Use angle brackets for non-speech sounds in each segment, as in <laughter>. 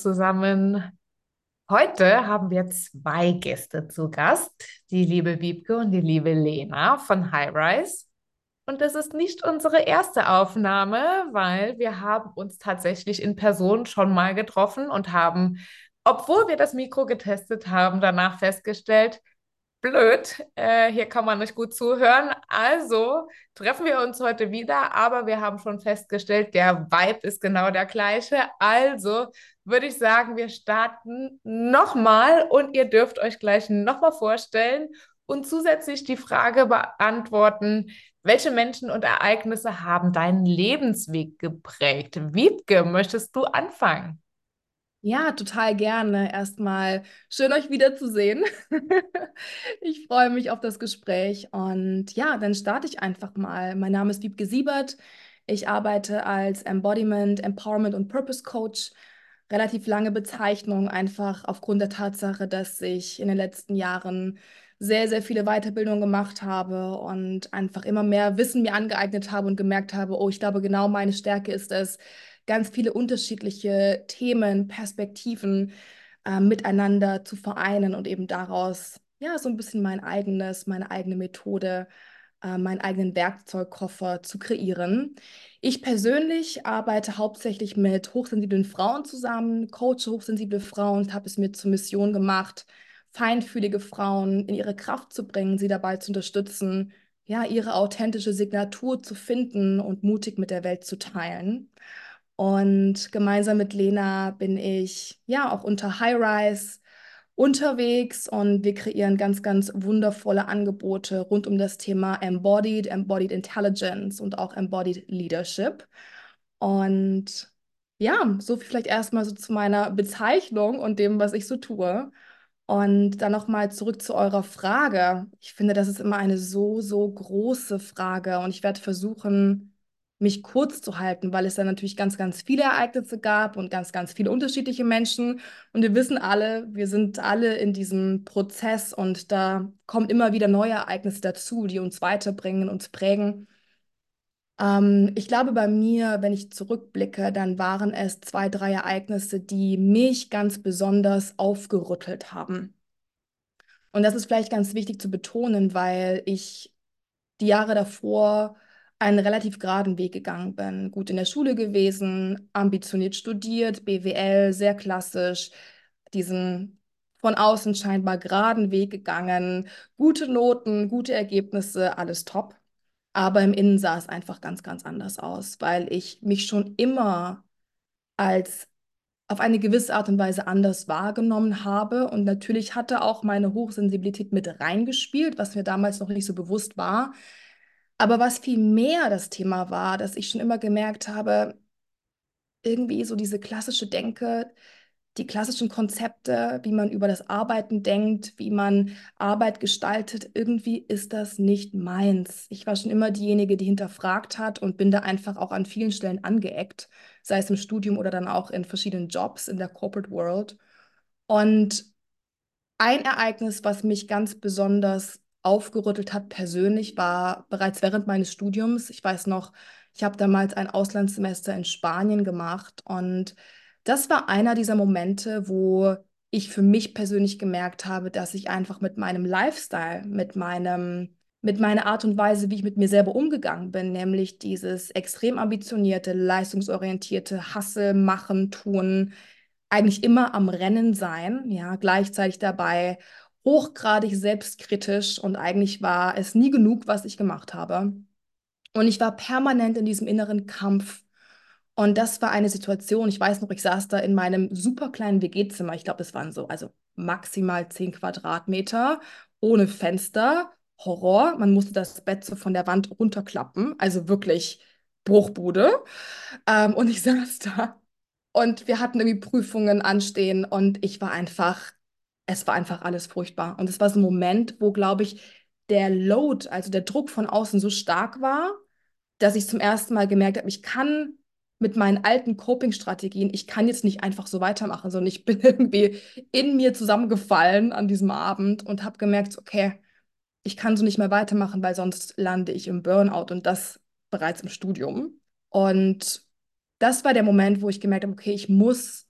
zusammen. Heute haben wir zwei Gäste zu Gast, die liebe Wiebke und die liebe Lena von Highrise. Und das ist nicht unsere erste Aufnahme, weil wir haben uns tatsächlich in Person schon mal getroffen und haben, obwohl wir das Mikro getestet haben, danach festgestellt, blöd, äh, hier kann man nicht gut zuhören. Also treffen wir uns heute wieder, aber wir haben schon festgestellt, der Vibe ist genau der gleiche. Also würde ich sagen, wir starten nochmal und ihr dürft euch gleich nochmal vorstellen und zusätzlich die Frage beantworten, welche Menschen und Ereignisse haben deinen Lebensweg geprägt? Wiebke, möchtest du anfangen? Ja, total gerne. Erstmal schön, euch wiederzusehen. <laughs> Ich freue mich auf das Gespräch und ja, dann starte ich einfach mal. Mein Name ist Wiebke Siebert. Ich arbeite als Embodiment, Empowerment und Purpose Coach. Relativ lange Bezeichnung, einfach aufgrund der Tatsache, dass ich in den letzten Jahren sehr, sehr viele Weiterbildungen gemacht habe und einfach immer mehr Wissen mir angeeignet habe und gemerkt habe, oh, ich glaube, genau meine Stärke ist es, ganz viele unterschiedliche Themen, Perspektiven äh, miteinander zu vereinen und eben daraus ja so ein bisschen mein eigenes, meine eigene Methode, äh, meinen eigenen Werkzeugkoffer zu kreieren. Ich persönlich arbeite hauptsächlich mit hochsensiblen Frauen zusammen, coache hochsensible Frauen habe es mir zur Mission gemacht, feinfühlige Frauen in ihre Kraft zu bringen, sie dabei zu unterstützen, ja, ihre authentische Signatur zu finden und mutig mit der Welt zu teilen. Und gemeinsam mit Lena bin ich ja auch unter High Rise unterwegs und wir kreieren ganz, ganz wundervolle Angebote rund um das Thema Embodied, Embodied Intelligence und auch Embodied Leadership. Und ja, so viel vielleicht erstmal so zu meiner Bezeichnung und dem, was ich so tue. Und dann nochmal zurück zu eurer Frage. Ich finde, das ist immer eine so, so große Frage und ich werde versuchen, mich kurz zu halten, weil es da natürlich ganz, ganz viele Ereignisse gab und ganz, ganz viele unterschiedliche Menschen. Und wir wissen alle, wir sind alle in diesem Prozess und da kommen immer wieder neue Ereignisse dazu, die uns weiterbringen, uns prägen. Ähm, ich glaube, bei mir, wenn ich zurückblicke, dann waren es zwei, drei Ereignisse, die mich ganz besonders aufgerüttelt haben. Und das ist vielleicht ganz wichtig zu betonen, weil ich die Jahre davor einen relativ geraden Weg gegangen bin. Gut in der Schule gewesen, ambitioniert studiert, BWL, sehr klassisch, diesen von außen scheinbar geraden Weg gegangen, gute Noten, gute Ergebnisse, alles top. Aber im Innen sah es einfach ganz, ganz anders aus, weil ich mich schon immer als auf eine gewisse Art und Weise anders wahrgenommen habe. Und natürlich hatte auch meine Hochsensibilität mit reingespielt, was mir damals noch nicht so bewusst war. Aber was viel mehr das Thema war, dass ich schon immer gemerkt habe, irgendwie so diese klassische Denke, die klassischen Konzepte, wie man über das Arbeiten denkt, wie man Arbeit gestaltet, irgendwie ist das nicht meins. Ich war schon immer diejenige, die hinterfragt hat und bin da einfach auch an vielen Stellen angeeckt, sei es im Studium oder dann auch in verschiedenen Jobs in der Corporate World. Und ein Ereignis, was mich ganz besonders aufgerüttelt hat persönlich, war bereits während meines Studiums. Ich weiß noch, ich habe damals ein Auslandssemester in Spanien gemacht und das war einer dieser Momente, wo ich für mich persönlich gemerkt habe, dass ich einfach mit meinem Lifestyle, mit meinem mit meiner Art und Weise, wie ich mit mir selber umgegangen bin, nämlich dieses extrem ambitionierte, leistungsorientierte Hasse, Machen, Tun, eigentlich immer am Rennen sein, ja, gleichzeitig dabei hochgradig selbstkritisch und eigentlich war es nie genug, was ich gemacht habe. Und ich war permanent in diesem inneren Kampf. Und das war eine Situation, ich weiß noch, ich saß da in meinem super kleinen WG-Zimmer. Ich glaube, es waren so, also maximal 10 Quadratmeter, ohne Fenster. Horror. Man musste das Bett so von der Wand runterklappen. Also wirklich Bruchbude. Ähm, und ich <laughs> saß da und wir hatten irgendwie Prüfungen anstehen und ich war einfach es war einfach alles furchtbar. Und es war so ein Moment, wo, glaube ich, der Load, also der Druck von außen so stark war, dass ich zum ersten Mal gemerkt habe, ich kann mit meinen alten Coping-Strategien, ich kann jetzt nicht einfach so weitermachen, sondern ich <laughs> bin irgendwie in mir zusammengefallen an diesem Abend und habe gemerkt, okay, ich kann so nicht mehr weitermachen, weil sonst lande ich im Burnout und das bereits im Studium. Und das war der Moment, wo ich gemerkt habe, okay, ich muss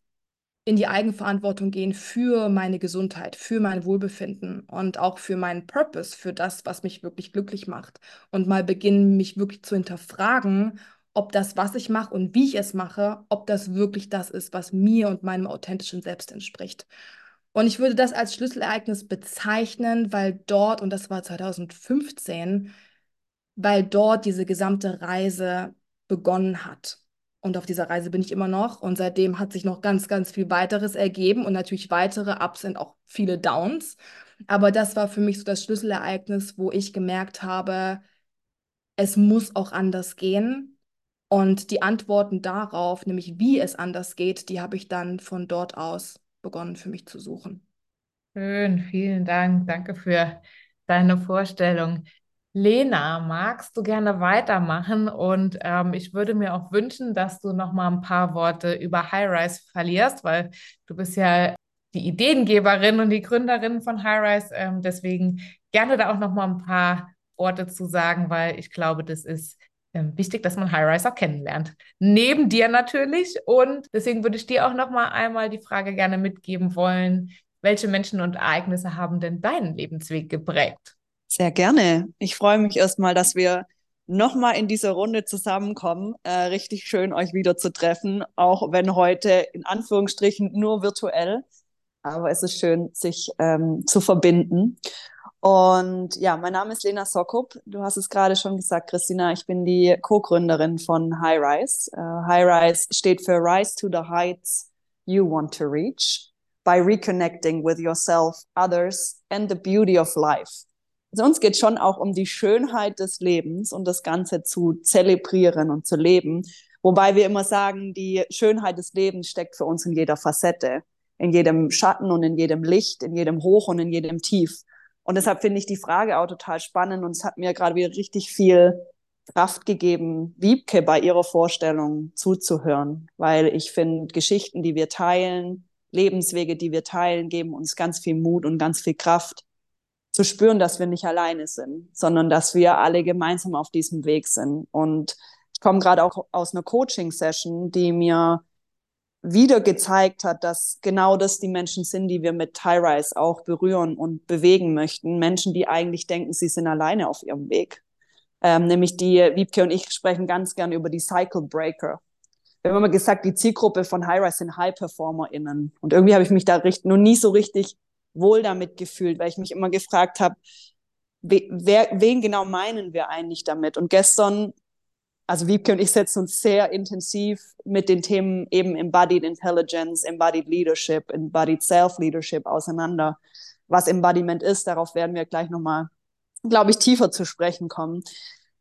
in die Eigenverantwortung gehen für meine Gesundheit, für mein Wohlbefinden und auch für meinen Purpose, für das, was mich wirklich glücklich macht. Und mal beginnen, mich wirklich zu hinterfragen, ob das, was ich mache und wie ich es mache, ob das wirklich das ist, was mir und meinem authentischen Selbst entspricht. Und ich würde das als Schlüsselereignis bezeichnen, weil dort, und das war 2015, weil dort diese gesamte Reise begonnen hat. Und auf dieser Reise bin ich immer noch. Und seitdem hat sich noch ganz, ganz viel weiteres ergeben und natürlich weitere Ups und auch viele Downs. Aber das war für mich so das Schlüsselereignis, wo ich gemerkt habe, es muss auch anders gehen. Und die Antworten darauf, nämlich wie es anders geht, die habe ich dann von dort aus begonnen für mich zu suchen. Schön, vielen Dank. Danke für deine Vorstellung. Lena, magst du gerne weitermachen? Und ähm, ich würde mir auch wünschen, dass du noch mal ein paar Worte über Highrise verlierst, weil du bist ja die Ideengeberin und die Gründerin von Highrise. Ähm, deswegen gerne da auch noch mal ein paar Worte zu sagen, weil ich glaube, das ist ähm, wichtig, dass man Highrise auch kennenlernt. Neben dir natürlich. Und deswegen würde ich dir auch noch mal einmal die Frage gerne mitgeben wollen, welche Menschen und Ereignisse haben denn deinen Lebensweg geprägt? Sehr gerne. Ich freue mich erstmal, dass wir nochmal in dieser Runde zusammenkommen. Äh, richtig schön, euch wieder zu treffen, auch wenn heute in Anführungsstrichen nur virtuell. Aber es ist schön, sich ähm, zu verbinden. Und ja, mein Name ist Lena Sokop. Du hast es gerade schon gesagt, Christina. Ich bin die Co-Gründerin von High Rise. Uh, High Rise steht für Rise to the Heights You Want to Reach by reconnecting with yourself, others and the beauty of life. Also uns geht schon auch um die Schönheit des Lebens und das Ganze zu zelebrieren und zu leben. Wobei wir immer sagen, die Schönheit des Lebens steckt für uns in jeder Facette, in jedem Schatten und in jedem Licht, in jedem Hoch und in jedem Tief. Und deshalb finde ich die Frage auch total spannend und es hat mir gerade wieder richtig viel Kraft gegeben, Wiebke bei ihrer Vorstellung zuzuhören, weil ich finde, Geschichten, die wir teilen, Lebenswege, die wir teilen, geben uns ganz viel Mut und ganz viel Kraft zu spüren, dass wir nicht alleine sind, sondern dass wir alle gemeinsam auf diesem Weg sind. Und ich komme gerade auch aus einer Coaching-Session, die mir wieder gezeigt hat, dass genau das die Menschen sind, die wir mit Tie-Rise auch berühren und bewegen möchten. Menschen, die eigentlich denken, sie sind alleine auf ihrem Weg. Ähm, nämlich die, Wiebke und ich sprechen ganz gern über die Cycle Breaker. Wir haben immer gesagt, die Zielgruppe von High-Rise sind High-PerformerInnen. Und irgendwie habe ich mich da noch nie so richtig wohl damit gefühlt, weil ich mich immer gefragt habe, wer, wen genau meinen wir eigentlich damit? Und gestern, also Wiebke und ich setzen uns sehr intensiv mit den Themen eben Embodied Intelligence, Embodied Leadership, Embodied Self-Leadership auseinander. Was Embodiment ist, darauf werden wir gleich nochmal, glaube ich, tiefer zu sprechen kommen.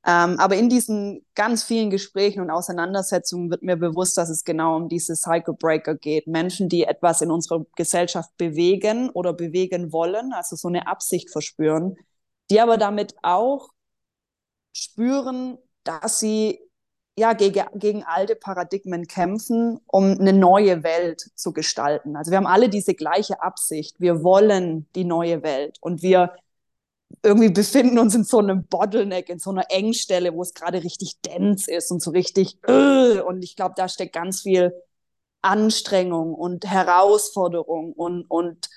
Ähm, aber in diesen ganz vielen Gesprächen und Auseinandersetzungen wird mir bewusst, dass es genau um diese Cycle Breaker geht. Menschen, die etwas in unserer Gesellschaft bewegen oder bewegen wollen, also so eine Absicht verspüren, die aber damit auch spüren, dass sie ja gegen, gegen alte Paradigmen kämpfen, um eine neue Welt zu gestalten. Also wir haben alle diese gleiche Absicht. Wir wollen die neue Welt und wir irgendwie befinden uns in so einem Bottleneck, in so einer Engstelle, wo es gerade richtig dense ist und so richtig, äh, und ich glaube, da steckt ganz viel Anstrengung und Herausforderung und, und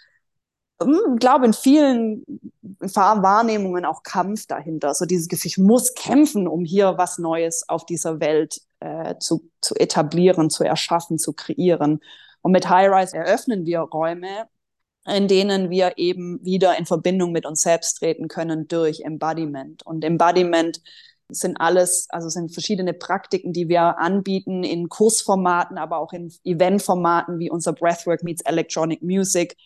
ich hm, glaube, in vielen Wahrnehmungen auch Kampf dahinter. So dieses Gefühl, ich muss kämpfen, um hier was Neues auf dieser Welt äh, zu, zu etablieren, zu erschaffen, zu kreieren. Und mit High Rise eröffnen wir Räume, in denen wir eben wieder in Verbindung mit uns selbst treten können durch Embodiment. Und Embodiment sind alles, also sind verschiedene Praktiken, die wir anbieten in Kursformaten, aber auch in Eventformaten wie unser Breathwork meets Electronic Music.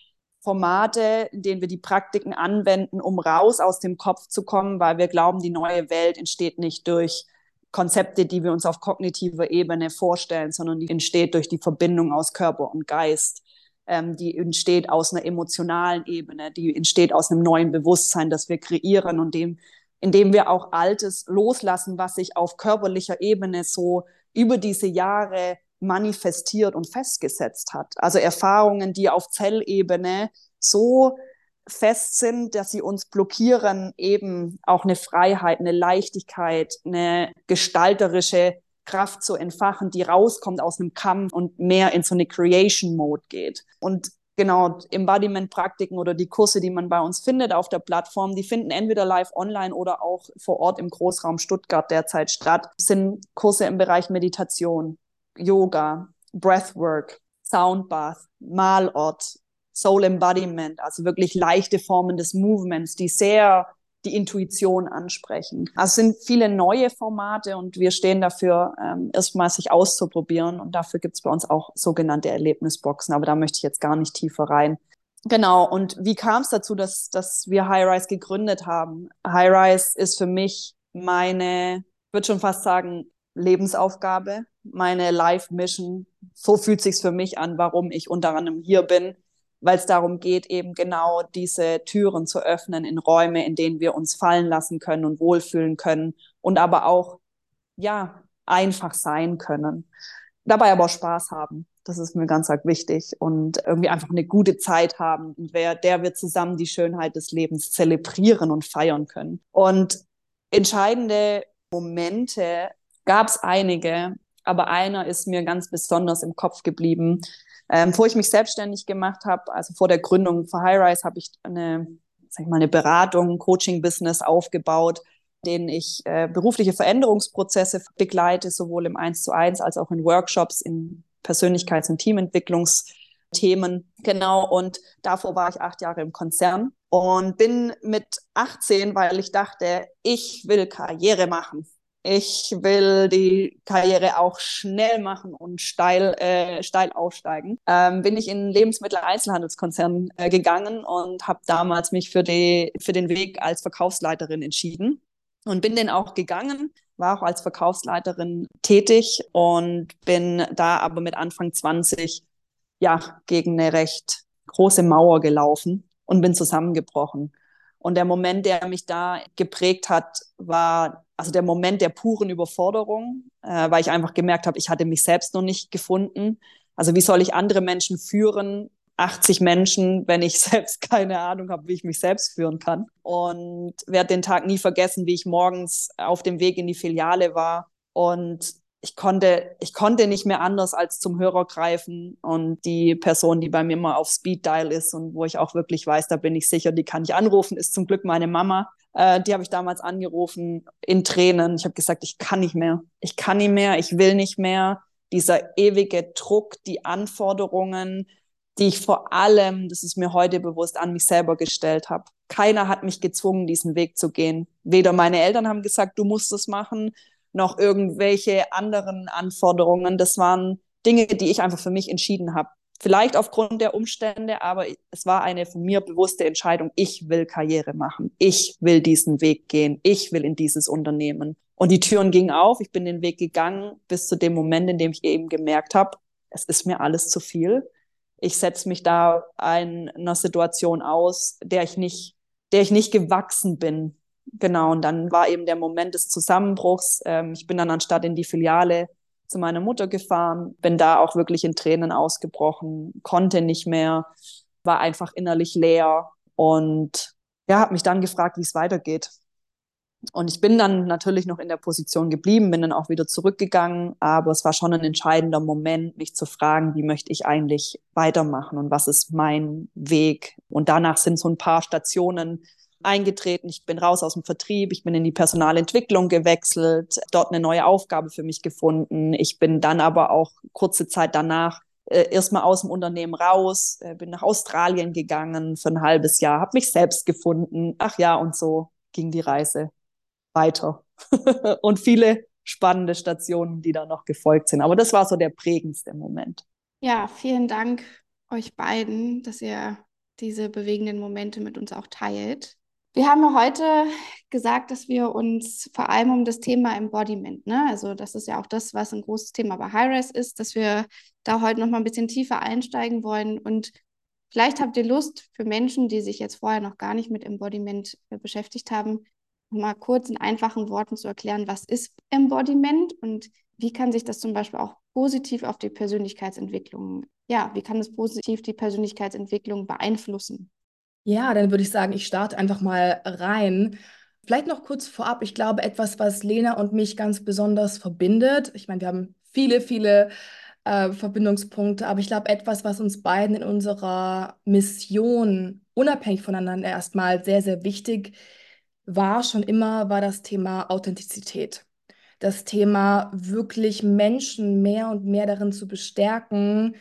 Formate, in denen wir die Praktiken anwenden, um raus aus dem Kopf zu kommen, weil wir glauben, die neue Welt entsteht nicht durch Konzepte, die wir uns auf kognitiver Ebene vorstellen, sondern die entsteht durch die Verbindung aus Körper und Geist ähm, die entsteht aus einer emotionalen Ebene, die entsteht aus einem neuen Bewusstsein, das wir kreieren und dem, indem wir auch Altes loslassen, was sich auf körperlicher Ebene so über diese Jahre manifestiert und festgesetzt hat. Also Erfahrungen, die auf Zellebene so fest sind, dass sie uns blockieren, eben auch eine Freiheit, eine Leichtigkeit, eine gestalterische Kraft zu entfachen, die rauskommt aus einem Kampf und mehr in so eine Creation-Mode geht. Und genau, Embodiment-Praktiken oder die Kurse, die man bei uns findet auf der Plattform, die finden entweder live online oder auch vor Ort im Großraum Stuttgart derzeit statt, sind Kurse im Bereich Meditation, Yoga, Breathwork, Soundbath, Malort, Soul Embodiment, also wirklich leichte Formen des Movements, die sehr die Intuition ansprechen. Also es sind viele neue Formate und wir stehen dafür, ähm, erstmal sich auszuprobieren. Und dafür gibt es bei uns auch sogenannte Erlebnisboxen, aber da möchte ich jetzt gar nicht tiefer rein. Genau, und wie kam es dazu, dass, dass wir Highrise gegründet haben? Highrise ist für mich meine, würde schon fast sagen, Lebensaufgabe, meine Life-Mission. So fühlt sich's für mich an, warum ich unter anderem hier bin weil es darum geht, eben genau diese Türen zu öffnen in Räume, in denen wir uns fallen lassen können und wohlfühlen können und aber auch, ja, einfach sein können. Dabei aber auch Spaß haben. Das ist mir ganz arg wichtig und irgendwie einfach eine gute Zeit haben, in der, der wir zusammen die Schönheit des Lebens zelebrieren und feiern können. Und entscheidende Momente gab es einige, aber einer ist mir ganz besonders im Kopf geblieben. Ähm, bevor ich mich selbstständig gemacht habe, also vor der Gründung für Highrise, habe ich eine, sag ich mal, eine Beratung, Coaching-Business aufgebaut, denen ich äh, berufliche Veränderungsprozesse begleite, sowohl im 1 zu 1 als auch in Workshops, in Persönlichkeits- und Teamentwicklungsthemen. Genau, und davor war ich acht Jahre im Konzern und bin mit 18, weil ich dachte, ich will Karriere machen ich will die Karriere auch schnell machen und steil, äh, steil aufsteigen. Ähm, bin ich in Lebensmittel-Einzelhandelskonzern äh, gegangen und habe damals mich für, die, für den Weg als Verkaufsleiterin entschieden und bin den auch gegangen, war auch als Verkaufsleiterin tätig und bin da aber mit Anfang 20 ja gegen eine recht große Mauer gelaufen und bin zusammengebrochen. Und der Moment, der mich da geprägt hat, war also der Moment der puren Überforderung, äh, weil ich einfach gemerkt habe, ich hatte mich selbst noch nicht gefunden. Also wie soll ich andere Menschen führen, 80 Menschen, wenn ich <laughs> selbst keine Ahnung habe, wie ich mich selbst führen kann. Und werde den Tag nie vergessen, wie ich morgens auf dem Weg in die Filiale war und ich konnte, ich konnte nicht mehr anders als zum Hörer greifen und die Person, die bei mir immer auf Speed Dial ist und wo ich auch wirklich weiß, da bin ich sicher, die kann ich anrufen, ist zum Glück meine Mama. Äh, die habe ich damals angerufen in Tränen. Ich habe gesagt, ich kann nicht mehr. Ich kann nicht mehr, ich will nicht mehr. Dieser ewige Druck, die Anforderungen, die ich vor allem, das ist mir heute bewusst, an mich selber gestellt habe. Keiner hat mich gezwungen, diesen Weg zu gehen. Weder meine Eltern haben gesagt, du musst es machen, noch irgendwelche anderen Anforderungen. Das waren Dinge, die ich einfach für mich entschieden habe. Vielleicht aufgrund der Umstände, aber es war eine von mir bewusste Entscheidung. Ich will Karriere machen. Ich will diesen Weg gehen. Ich will in dieses Unternehmen. Und die Türen gingen auf. Ich bin den Weg gegangen bis zu dem Moment, in dem ich eben gemerkt habe, es ist mir alles zu viel. Ich setze mich da in einer Situation aus, der ich nicht, der ich nicht gewachsen bin. Genau, und dann war eben der Moment des Zusammenbruchs. Ähm, ich bin dann anstatt in die Filiale zu meiner Mutter gefahren, bin da auch wirklich in Tränen ausgebrochen, konnte nicht mehr, war einfach innerlich leer und ja, habe mich dann gefragt, wie es weitergeht. Und ich bin dann natürlich noch in der Position geblieben, bin dann auch wieder zurückgegangen, aber es war schon ein entscheidender Moment, mich zu fragen, wie möchte ich eigentlich weitermachen und was ist mein Weg. Und danach sind so ein paar Stationen eingetreten. Ich bin raus aus dem Vertrieb, ich bin in die Personalentwicklung gewechselt, dort eine neue Aufgabe für mich gefunden. Ich bin dann aber auch kurze Zeit danach äh, erstmal aus dem Unternehmen raus, äh, bin nach Australien gegangen für ein halbes Jahr, habe mich selbst gefunden. Ach ja, und so ging die Reise weiter. <laughs> und viele spannende Stationen, die da noch gefolgt sind. Aber das war so der prägendste Moment. Ja, vielen Dank euch beiden, dass ihr diese bewegenden Momente mit uns auch teilt. Wir haben ja heute gesagt, dass wir uns vor allem um das Thema Embodiment, ne? also das ist ja auch das, was ein großes Thema bei High-Rise ist, dass wir da heute noch mal ein bisschen tiefer einsteigen wollen und vielleicht habt ihr Lust für Menschen, die sich jetzt vorher noch gar nicht mit Embodiment äh, beschäftigt haben, mal kurz in einfachen Worten zu erklären, was ist Embodiment und wie kann sich das zum Beispiel auch positiv auf die Persönlichkeitsentwicklung, ja, wie kann es positiv die Persönlichkeitsentwicklung beeinflussen? Ja, dann würde ich sagen, ich starte einfach mal rein. Vielleicht noch kurz vorab, ich glaube, etwas, was Lena und mich ganz besonders verbindet. Ich meine, wir haben viele, viele äh, Verbindungspunkte, aber ich glaube, etwas, was uns beiden in unserer Mission unabhängig voneinander erstmal sehr, sehr wichtig war, schon immer, war das Thema Authentizität. Das Thema wirklich Menschen mehr und mehr darin zu bestärken,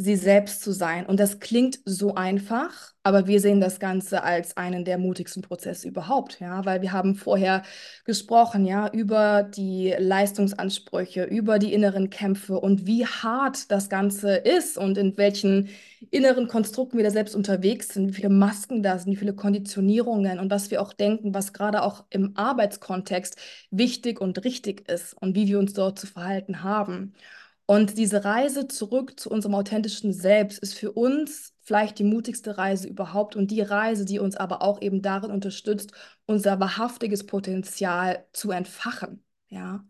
sie selbst zu sein. Und das klingt so einfach, aber wir sehen das Ganze als einen der mutigsten Prozesse überhaupt, ja, weil wir haben vorher gesprochen, ja, über die Leistungsansprüche, über die inneren Kämpfe und wie hart das Ganze ist und in welchen inneren Konstrukten wir da selbst unterwegs sind, wie viele Masken da sind, wie viele Konditionierungen und was wir auch denken, was gerade auch im Arbeitskontext wichtig und richtig ist und wie wir uns dort zu verhalten haben. Und diese Reise zurück zu unserem authentischen Selbst ist für uns vielleicht die mutigste Reise überhaupt und die Reise, die uns aber auch eben darin unterstützt, unser wahrhaftiges Potenzial zu entfachen. Ja.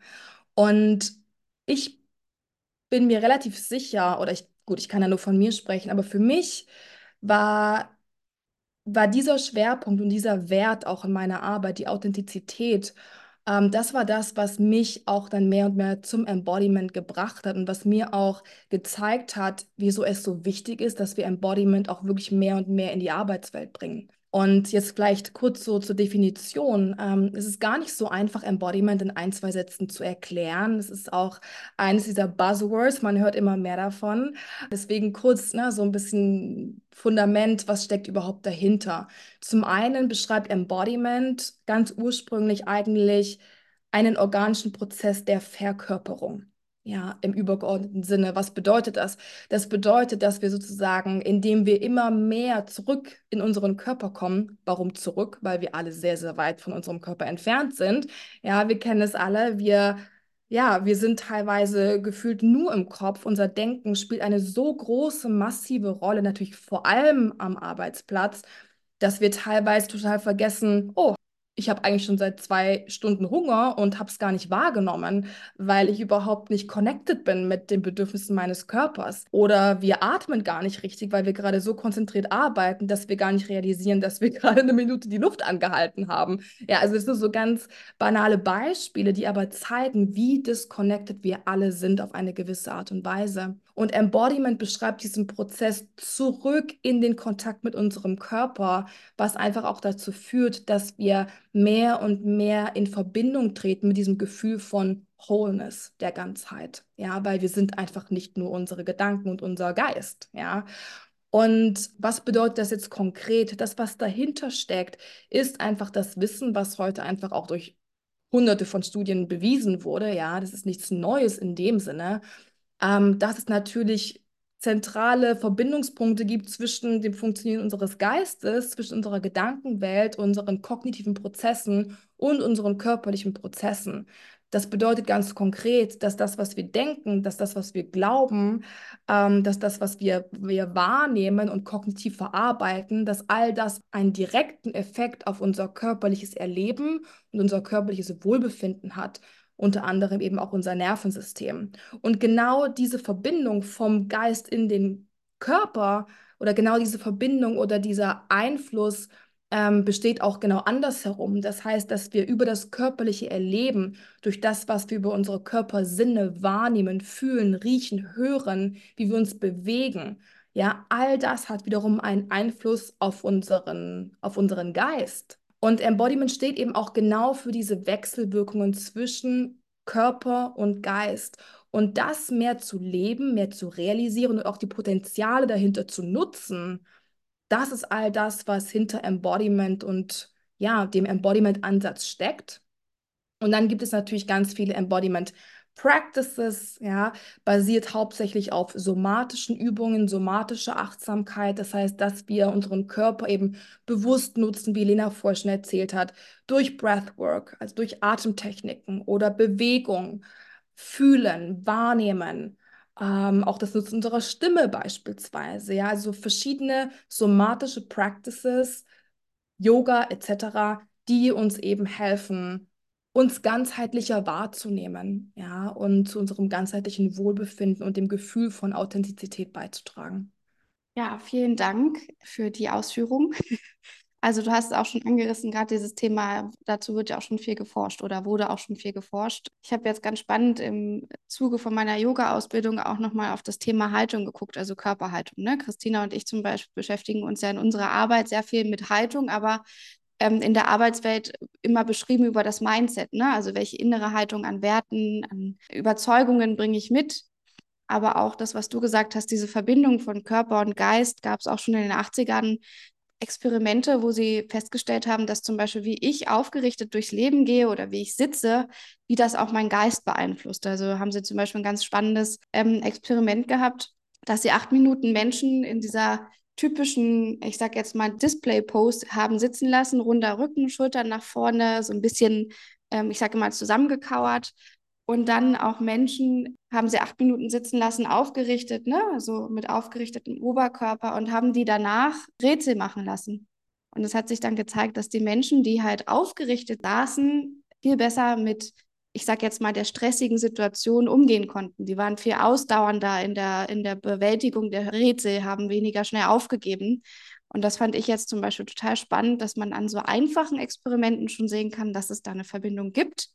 Und ich bin mir relativ sicher, oder ich, gut, ich kann ja nur von mir sprechen, aber für mich war, war dieser Schwerpunkt und dieser Wert auch in meiner Arbeit, die Authentizität, ähm, das war das, was mich auch dann mehr und mehr zum Embodiment gebracht hat und was mir auch gezeigt hat, wieso es so wichtig ist, dass wir Embodiment auch wirklich mehr und mehr in die Arbeitswelt bringen. Und jetzt vielleicht kurz so zur Definition. Ähm, es ist gar nicht so einfach, Embodiment in ein, zwei Sätzen zu erklären. Es ist auch eines dieser Buzzwords, man hört immer mehr davon. Deswegen kurz ne, so ein bisschen Fundament, was steckt überhaupt dahinter. Zum einen beschreibt Embodiment ganz ursprünglich eigentlich einen organischen Prozess der Verkörperung. Ja, im übergeordneten Sinne. Was bedeutet das? Das bedeutet, dass wir sozusagen, indem wir immer mehr zurück in unseren Körper kommen, warum zurück? Weil wir alle sehr, sehr weit von unserem Körper entfernt sind. Ja, wir kennen es alle. Wir, ja, wir sind teilweise gefühlt nur im Kopf. Unser Denken spielt eine so große, massive Rolle, natürlich vor allem am Arbeitsplatz, dass wir teilweise total vergessen, oh, ich habe eigentlich schon seit zwei Stunden Hunger und habe es gar nicht wahrgenommen, weil ich überhaupt nicht connected bin mit den Bedürfnissen meines Körpers. Oder wir atmen gar nicht richtig, weil wir gerade so konzentriert arbeiten, dass wir gar nicht realisieren, dass wir <laughs> gerade eine Minute die Luft angehalten haben. Ja, also es sind so ganz banale Beispiele, die aber zeigen, wie disconnected wir alle sind auf eine gewisse Art und Weise. Und Embodiment beschreibt diesen Prozess zurück in den Kontakt mit unserem Körper, was einfach auch dazu führt, dass wir mehr und mehr in Verbindung treten mit diesem Gefühl von Wholeness, der Ganzheit. Ja, weil wir sind einfach nicht nur unsere Gedanken und unser Geist. Ja. Und was bedeutet das jetzt konkret? Das, was dahinter steckt, ist einfach das Wissen, was heute einfach auch durch hunderte von Studien bewiesen wurde. Ja, das ist nichts Neues in dem Sinne, ähm, dass es natürlich zentrale Verbindungspunkte gibt zwischen dem Funktionieren unseres Geistes, zwischen unserer Gedankenwelt, unseren kognitiven Prozessen und unseren körperlichen Prozessen. Das bedeutet ganz konkret, dass das, was wir denken, dass das, was wir glauben, ähm, dass das, was wir, wir wahrnehmen und kognitiv verarbeiten, dass all das einen direkten Effekt auf unser körperliches Erleben und unser körperliches Wohlbefinden hat unter anderem eben auch unser Nervensystem. Und genau diese Verbindung vom Geist in den Körper oder genau diese Verbindung oder dieser Einfluss ähm, besteht auch genau andersherum. Das heißt, dass wir über das körperliche Erleben, durch das, was wir über unsere Körpersinne wahrnehmen, fühlen, riechen, hören, wie wir uns bewegen, ja, all das hat wiederum einen Einfluss auf unseren, auf unseren Geist. Und Embodiment steht eben auch genau für diese Wechselwirkungen zwischen Körper und Geist. Und das mehr zu leben, mehr zu realisieren und auch die Potenziale dahinter zu nutzen, das ist all das, was hinter Embodiment und ja, dem Embodiment-Ansatz steckt. Und dann gibt es natürlich ganz viele Embodiment- Practices, ja, basiert hauptsächlich auf somatischen Übungen, somatische Achtsamkeit. Das heißt, dass wir unseren Körper eben bewusst nutzen, wie Lena vorhin schon erzählt hat, durch Breathwork, also durch Atemtechniken oder Bewegung, fühlen, wahrnehmen. Ähm, auch das Nutzen unserer Stimme beispielsweise, ja, also verschiedene somatische Practices, Yoga etc., die uns eben helfen, uns ganzheitlicher wahrzunehmen, ja, und zu unserem ganzheitlichen Wohlbefinden und dem Gefühl von Authentizität beizutragen. Ja, vielen Dank für die Ausführung. <laughs> Also du hast es auch schon angerissen, gerade dieses Thema, dazu wird ja auch schon viel geforscht oder wurde auch schon viel geforscht. Ich habe jetzt ganz spannend im Zuge von meiner Yoga-Ausbildung auch nochmal auf das Thema Haltung geguckt, also Körperhaltung. Ne? Christina und ich zum Beispiel beschäftigen uns ja in unserer Arbeit sehr viel mit Haltung, aber ähm, in der Arbeitswelt immer beschrieben über das Mindset. Ne? Also welche innere Haltung an Werten, an Überzeugungen bringe ich mit aber auch das, was du gesagt hast, diese Verbindung von Körper und Geist, gab es auch schon in den 80ern Experimente, wo sie festgestellt haben, dass zum Beispiel, wie ich aufgerichtet durchs Leben gehe oder wie ich sitze, wie das auch meinen Geist beeinflusst. Also haben sie zum Beispiel ein ganz spannendes ähm, Experiment gehabt, dass sie acht Minuten Menschen in dieser typischen, ich sag jetzt mal, Display-Post haben sitzen lassen, runder Rücken, Schultern nach vorne, so ein bisschen, ähm, ich sage mal, zusammengekauert und dann auch Menschen haben sie acht Minuten sitzen lassen, aufgerichtet, ne? also mit aufgerichtetem Oberkörper und haben die danach Rätsel machen lassen. Und es hat sich dann gezeigt, dass die Menschen, die halt aufgerichtet saßen, viel besser mit, ich sag jetzt mal, der stressigen Situation umgehen konnten. Die waren viel ausdauernder in der, in der Bewältigung der Rätsel, haben weniger schnell aufgegeben. Und das fand ich jetzt zum Beispiel total spannend, dass man an so einfachen Experimenten schon sehen kann, dass es da eine Verbindung gibt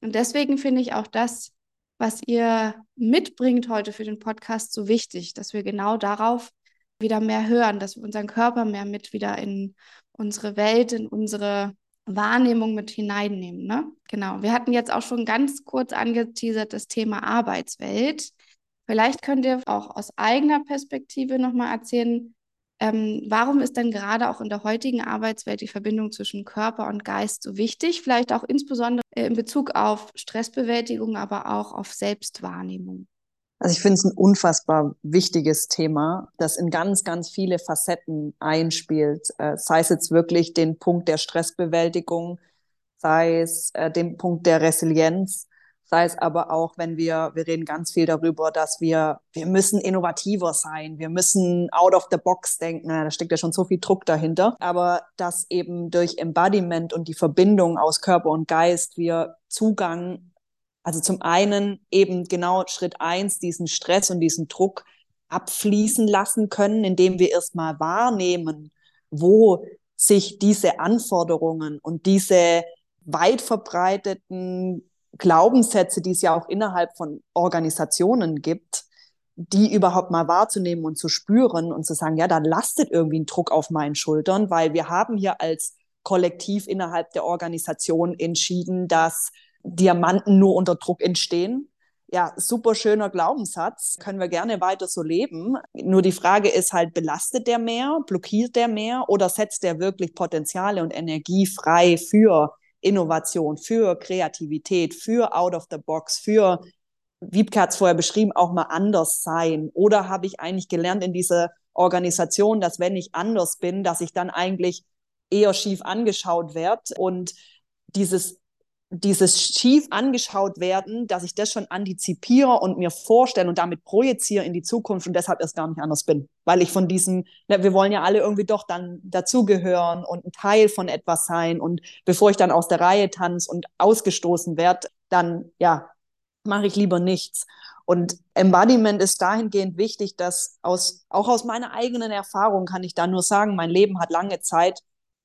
und deswegen finde ich auch das, was ihr mitbringt heute für den Podcast, so wichtig, dass wir genau darauf wieder mehr hören, dass wir unseren Körper mehr mit wieder in unsere Welt, in unsere Wahrnehmung mit hineinnehmen. Ne? Genau. Wir hatten jetzt auch schon ganz kurz angeteasert das Thema Arbeitswelt. Vielleicht könnt ihr auch aus eigener Perspektive nochmal erzählen, ähm, warum ist denn gerade auch in der heutigen Arbeitswelt die Verbindung zwischen Körper und Geist so wichtig? Vielleicht auch insbesondere äh, in Bezug auf Stressbewältigung, aber auch auf Selbstwahrnehmung. Also ich finde es ein unfassbar wichtiges Thema, das in ganz, ganz viele Facetten einspielt. Äh, sei es jetzt wirklich den Punkt der Stressbewältigung, sei es äh, den Punkt der Resilienz, sei es aber auch, wenn wir, wir reden ganz viel darüber, dass wir, wir müssen innovativer sein, wir müssen out of the box denken, da steckt ja schon so viel Druck dahinter, aber dass eben durch Embodiment und die Verbindung aus Körper und Geist wir Zugang, also zum einen eben genau Schritt eins, diesen Stress und diesen Druck abfließen lassen können, indem wir erstmal wahrnehmen, wo sich diese Anforderungen und diese weit verbreiteten Glaubenssätze, die es ja auch innerhalb von Organisationen gibt, die überhaupt mal wahrzunehmen und zu spüren und zu sagen, ja, da lastet irgendwie ein Druck auf meinen Schultern, weil wir haben hier als Kollektiv innerhalb der Organisation entschieden, dass Diamanten nur unter Druck entstehen. Ja, super schöner Glaubenssatz, können wir gerne weiter so leben. Nur die Frage ist halt, belastet der mehr, blockiert der mehr oder setzt der wirklich Potenziale und Energie frei für Innovation, für Kreativität, für Out of the Box, für, Wiebke hat es vorher beschrieben, auch mal anders sein? Oder habe ich eigentlich gelernt in dieser Organisation, dass wenn ich anders bin, dass ich dann eigentlich eher schief angeschaut werde und dieses dieses schief angeschaut werden, dass ich das schon antizipiere und mir vorstelle und damit projiziere in die Zukunft und deshalb erst gar nicht anders bin. Weil ich von diesem, ne, wir wollen ja alle irgendwie doch dann dazugehören und ein Teil von etwas sein. Und bevor ich dann aus der Reihe tanze und ausgestoßen werde, dann, ja, mache ich lieber nichts. Und Embodiment ist dahingehend wichtig, dass aus, auch aus meiner eigenen Erfahrung kann ich da nur sagen, mein Leben hat lange Zeit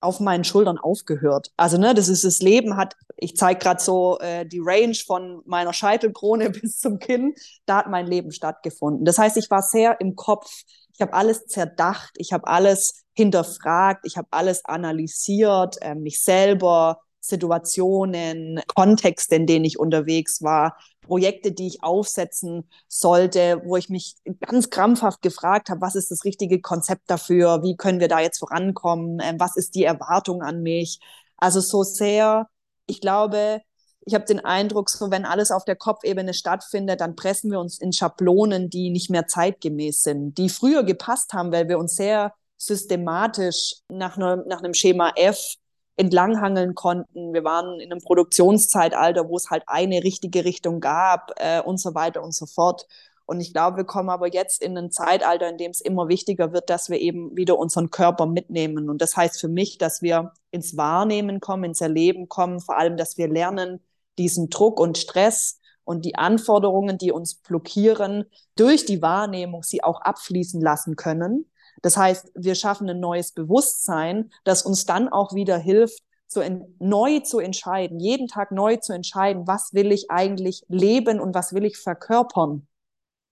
auf meinen Schultern aufgehört. Also ne, das ist das Leben hat, ich zeige gerade so äh, die Range von meiner Scheitelkrone <laughs> bis zum Kinn, da hat mein Leben stattgefunden. Das heißt, ich war sehr im Kopf, ich habe alles zerdacht, ich habe alles hinterfragt, ich habe alles analysiert, äh, mich selber, Situationen, Kontexte, in denen ich unterwegs war, Projekte, die ich aufsetzen sollte, wo ich mich ganz krampfhaft gefragt habe, was ist das richtige Konzept dafür, wie können wir da jetzt vorankommen, ähm, was ist die Erwartung an mich. Also so sehr, ich glaube, ich habe den Eindruck, so wenn alles auf der Kopfebene stattfindet, dann pressen wir uns in Schablonen, die nicht mehr zeitgemäß sind, die früher gepasst haben, weil wir uns sehr systematisch nach, ne, nach einem Schema F entlanghangeln konnten. Wir waren in einem Produktionszeitalter, wo es halt eine richtige Richtung gab äh, und so weiter und so fort. Und ich glaube, wir kommen aber jetzt in ein Zeitalter, in dem es immer wichtiger wird, dass wir eben wieder unseren Körper mitnehmen. Und das heißt für mich, dass wir ins Wahrnehmen kommen, ins Erleben kommen, vor allem, dass wir lernen, diesen Druck und Stress und die Anforderungen, die uns blockieren, durch die Wahrnehmung sie auch abfließen lassen können Das heißt, wir schaffen ein neues Bewusstsein, das uns dann auch wieder hilft, so neu zu entscheiden, jeden Tag neu zu entscheiden, was will ich eigentlich leben und was will ich verkörpern.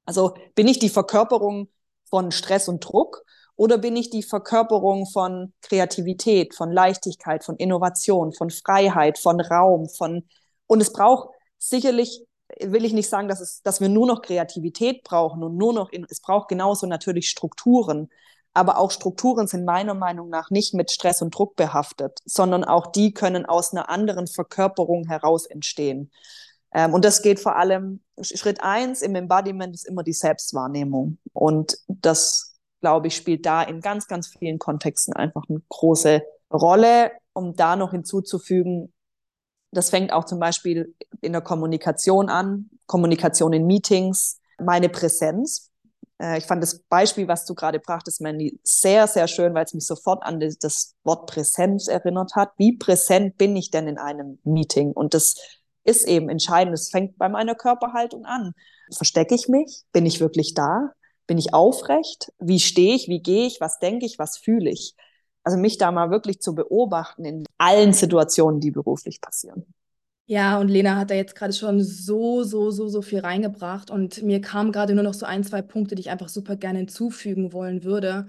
Also bin ich die Verkörperung von Stress und Druck oder bin ich die Verkörperung von Kreativität, von Leichtigkeit, von Innovation, von Freiheit, von Raum, von und es braucht sicherlich will ich nicht sagen, dass es, dass wir nur noch Kreativität brauchen und nur noch es braucht genauso natürlich Strukturen. Aber auch Strukturen sind meiner Meinung nach nicht mit Stress und Druck behaftet, sondern auch die können aus einer anderen Verkörperung heraus entstehen. Ähm, und das geht vor allem, Schritt eins im Embodiment ist immer die Selbstwahrnehmung. Und das glaube ich, spielt da in ganz, ganz vielen Kontexten einfach eine große Rolle. Um da noch hinzuzufügen, das fängt auch zum Beispiel in der Kommunikation an, Kommunikation in Meetings, meine Präsenz. Äh, ich fand das Beispiel, was du gerade brachtest, Mandy, sehr, sehr schön, weil es mich sofort an das Wort Präsenz erinnert hat. Wie präsent bin ich denn in einem Meeting? Und das ist eben entscheidend. Es fängt bei meiner Körperhaltung an. Verstecke ich mich? Bin ich wirklich da? Bin ich aufrecht? Wie stehe ich? Wie gehe ich? Was denke ich? Was fühle ich? Also mich da mal wirklich zu beobachten in allen Situationen, die beruflich passieren. Ja, und Lena hat da jetzt gerade schon so, so, so, so viel reingebracht. Und mir kamen gerade nur noch so ein, zwei Punkte, die ich einfach super gerne hinzufügen wollen würde.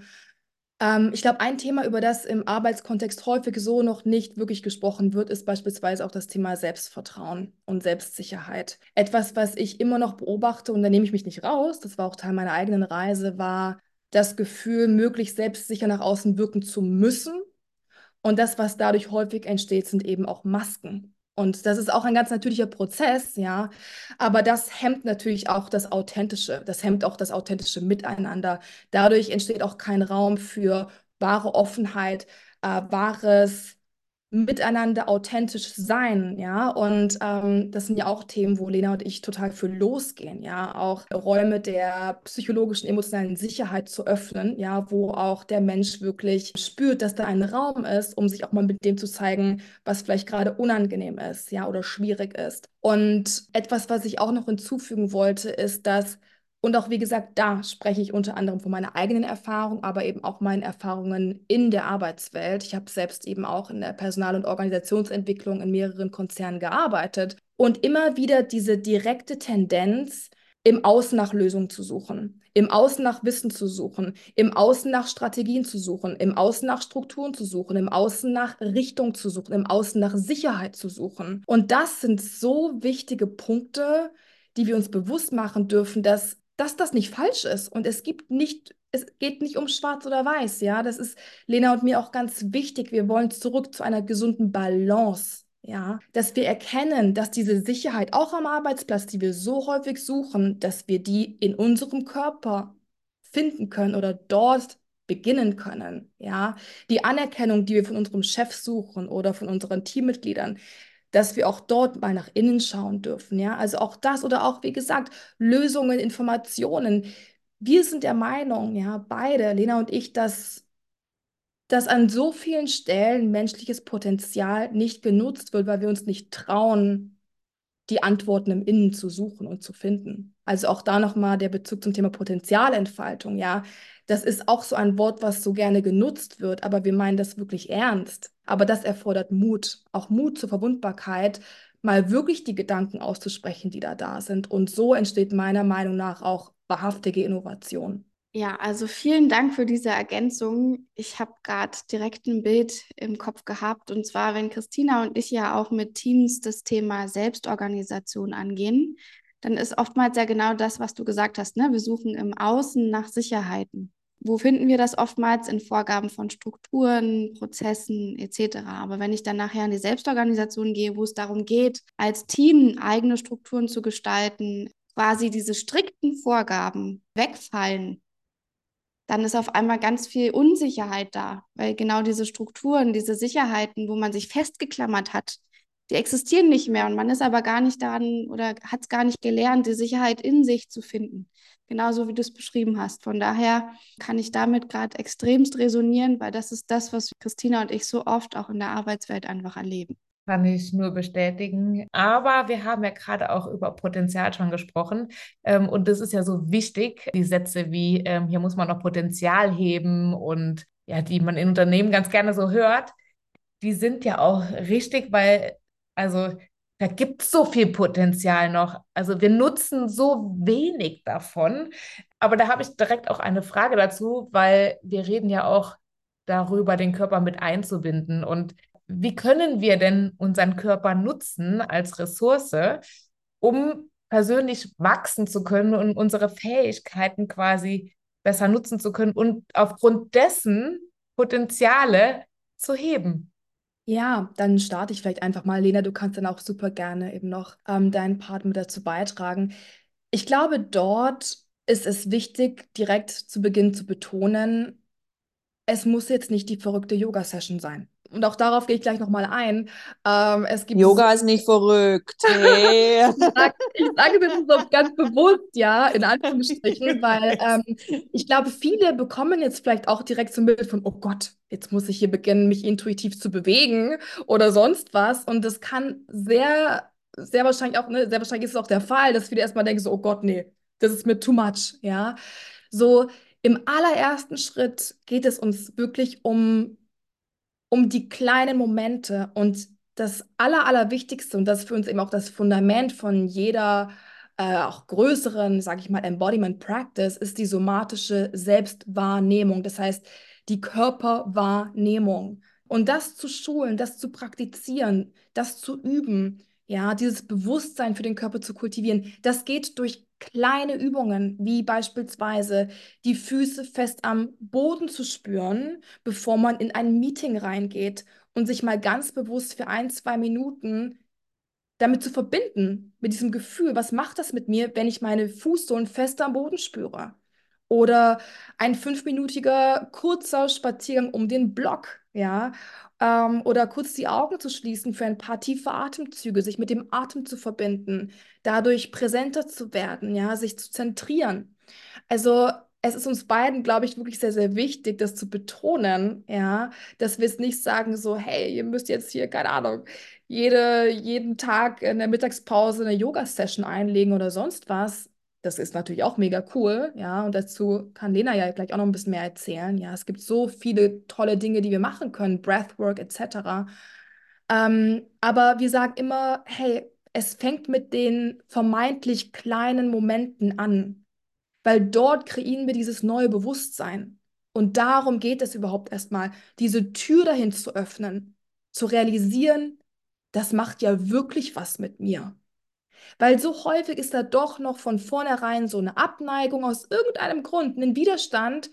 Ähm, ich glaube, ein Thema, über das im Arbeitskontext häufig so noch nicht wirklich gesprochen wird, ist beispielsweise auch das Thema Selbstvertrauen und Selbstsicherheit. Etwas, was ich immer noch beobachte, und da nehme ich mich nicht raus, das war auch Teil meiner eigenen Reise, war das Gefühl, möglichst selbstsicher nach außen wirken zu müssen. Und das, was dadurch häufig entsteht, sind eben auch Masken. Und das ist auch ein ganz natürlicher Prozess, ja. Aber das hemmt natürlich auch das Authentische. Das hemmt auch das authentische Miteinander. Dadurch entsteht auch kein Raum für wahre Offenheit, äh, wahres miteinander authentisch sein, ja. Und ähm, das sind ja auch Themen, wo Lena und ich total für losgehen, ja. Auch Räume der psychologischen, emotionalen Sicherheit zu öffnen, ja, wo auch der Mensch wirklich spürt, dass da ein Raum ist, um sich auch mal mit dem zu zeigen, was vielleicht gerade unangenehm ist, ja, oder schwierig ist. Und etwas, was ich auch noch hinzufügen wollte, ist, dass und auch, wie gesagt, da spreche ich unter anderem von meiner eigenen Erfahrung, aber eben auch meinen Erfahrungen in der Arbeitswelt. Ich habe selbst eben auch in der Personal- und Organisationsentwicklung in mehreren Konzernen gearbeitet und immer wieder diese direkte Tendenz, im Außen nach Lösungen zu suchen, im Außen nach Wissen zu suchen, im Außen nach Strategien zu suchen, im Außen nach Strukturen zu suchen, im Außen nach Richtung zu suchen, im Außen nach Sicherheit zu suchen. Und das sind so wichtige Punkte, die wir uns bewusst machen dürfen, dass dass das nicht falsch ist. Und es gibt nicht, es geht nicht um schwarz oder weiß, ja. Das ist Lena und mir auch ganz wichtig. Wir wollen zurück zu einer gesunden Balance. Ja, dass wir erkennen, dass diese Sicherheit auch am Arbeitsplatz, die wir so häufig suchen, dass wir die in unserem Körper finden können oder dort beginnen können. Ja, die Anerkennung, die wir von unserem Chef suchen oder von unseren Teammitgliedern, dass wir auch dort mal nach innen schauen dürfen. Ja, also auch das oder auch, wie gesagt, Lösungen, Informationen. Wir sind der Meinung, ja, beide, Lena und ich, dass, dass an so vielen Stellen menschliches Potenzial nicht genutzt wird, weil wir uns nicht trauen, die Antworten im Innen zu suchen und zu finden. Also auch da nochmal der Bezug zum Thema Potenzialentfaltung, ja. Das ist auch so ein Wort, was so gerne genutzt wird, aber wir meinen das wirklich ernst. Aber das erfordert Mut, auch Mut zur Verwundbarkeit, mal wirklich die Gedanken auszusprechen, die da da sind. Und so entsteht meiner Meinung nach auch wahrhaftige Innovation. Ja, also vielen Dank für diese Ergänzung. Ich habe gerade direkt ein Bild im Kopf gehabt. Und zwar, wenn Christina und ich ja auch mit Teams das Thema Selbstorganisation angehen, dann ist oftmals ja genau das, was du gesagt hast. Ne? Wir suchen im Außen nach Sicherheiten. Wo finden wir das oftmals? In Vorgaben von Strukturen, Prozessen etc. Aber wenn ich dann nachher in die Selbstorganisation gehe, wo es darum geht, als Team eigene Strukturen zu gestalten, quasi diese strikten Vorgaben wegfallen, dann ist auf einmal ganz viel Unsicherheit da, weil genau diese Strukturen, diese Sicherheiten, wo man sich festgeklammert hat, die existieren nicht mehr und man ist aber gar nicht daran oder hat es gar nicht gelernt, die Sicherheit in sich zu finden. Genauso wie du es beschrieben hast. Von daher kann ich damit gerade extremst resonieren, weil das ist das, was Christina und ich so oft auch in der Arbeitswelt einfach erleben. Kann ich nur bestätigen. Aber wir haben ja gerade auch über Potenzial schon gesprochen. Ähm, und das ist ja so wichtig, die Sätze wie, ähm, hier muss man noch Potenzial heben und ja, die man in Unternehmen ganz gerne so hört, die sind ja auch richtig, weil, also da gibt es so viel Potenzial noch. Also wir nutzen so wenig davon. Aber da habe ich direkt auch eine Frage dazu, weil wir reden ja auch darüber, den Körper mit einzubinden. Und wie können wir denn unseren Körper nutzen als Ressource, um persönlich wachsen zu können und unsere Fähigkeiten quasi besser nutzen zu können und aufgrund dessen Potenziale zu heben? Ja, dann starte ich vielleicht einfach mal. Lena, du kannst dann auch super gerne eben noch ähm, deinen Part mit dazu beitragen. Ich glaube, dort ist es wichtig, direkt zu Beginn zu betonen, es muss jetzt nicht die verrückte Yoga-Session sein. Und auch darauf gehe ich gleich nochmal ein. Ähm, es gibt Yoga ist nicht verrückt. Hey. <laughs> ich, sage, ich sage das so ganz bewusst, ja, in Anführungsstrichen, weil ähm, ich glaube, viele bekommen jetzt vielleicht auch direkt so ein Bild von, oh Gott, jetzt muss ich hier beginnen, mich intuitiv zu bewegen oder sonst was. Und das kann sehr, sehr wahrscheinlich auch, ne, sehr wahrscheinlich ist es auch der Fall, dass viele erstmal denken so, oh Gott, nee, das ist mir too much, ja. So, im allerersten Schritt geht es uns wirklich um um die kleinen Momente und das Aller, Allerwichtigste, und das ist für uns eben auch das Fundament von jeder äh, auch größeren, sage ich mal, Embodiment Practice, ist die somatische Selbstwahrnehmung. Das heißt, die Körperwahrnehmung. Und das zu schulen, das zu praktizieren, das zu üben, ja, dieses Bewusstsein für den Körper zu kultivieren, das geht durch kleine Übungen, wie beispielsweise die Füße fest am Boden zu spüren, bevor man in ein Meeting reingeht und sich mal ganz bewusst für ein, zwei Minuten damit zu verbinden, mit diesem Gefühl, was macht das mit mir, wenn ich meine Fußsohlen fest am Boden spüre? Oder ein fünfminütiger kurzer Spaziergang um den Block, ja, ähm, oder kurz die Augen zu schließen für ein paar tiefe Atemzüge, sich mit dem Atem zu verbinden, dadurch präsenter zu werden, ja, sich zu zentrieren. Also es ist uns beiden, glaube ich, wirklich sehr, sehr wichtig, das zu betonen, ja, dass wir es nicht sagen so, hey, ihr müsst jetzt hier, keine Ahnung, jede, jeden Tag in der Mittagspause eine Yoga-Session einlegen oder sonst was. Das ist natürlich auch mega cool, ja. Und dazu kann Lena ja gleich auch noch ein bisschen mehr erzählen. Ja, es gibt so viele tolle Dinge, die wir machen können, Breathwork etc. Ähm, aber wir sagen immer, hey, es fängt mit den vermeintlich kleinen Momenten an, weil dort kreieren wir dieses neue Bewusstsein. Und darum geht es überhaupt erstmal, diese Tür dahin zu öffnen, zu realisieren, das macht ja wirklich was mit mir. Weil so häufig ist da doch noch von vornherein so eine Abneigung aus irgendeinem Grund, ein Widerstand.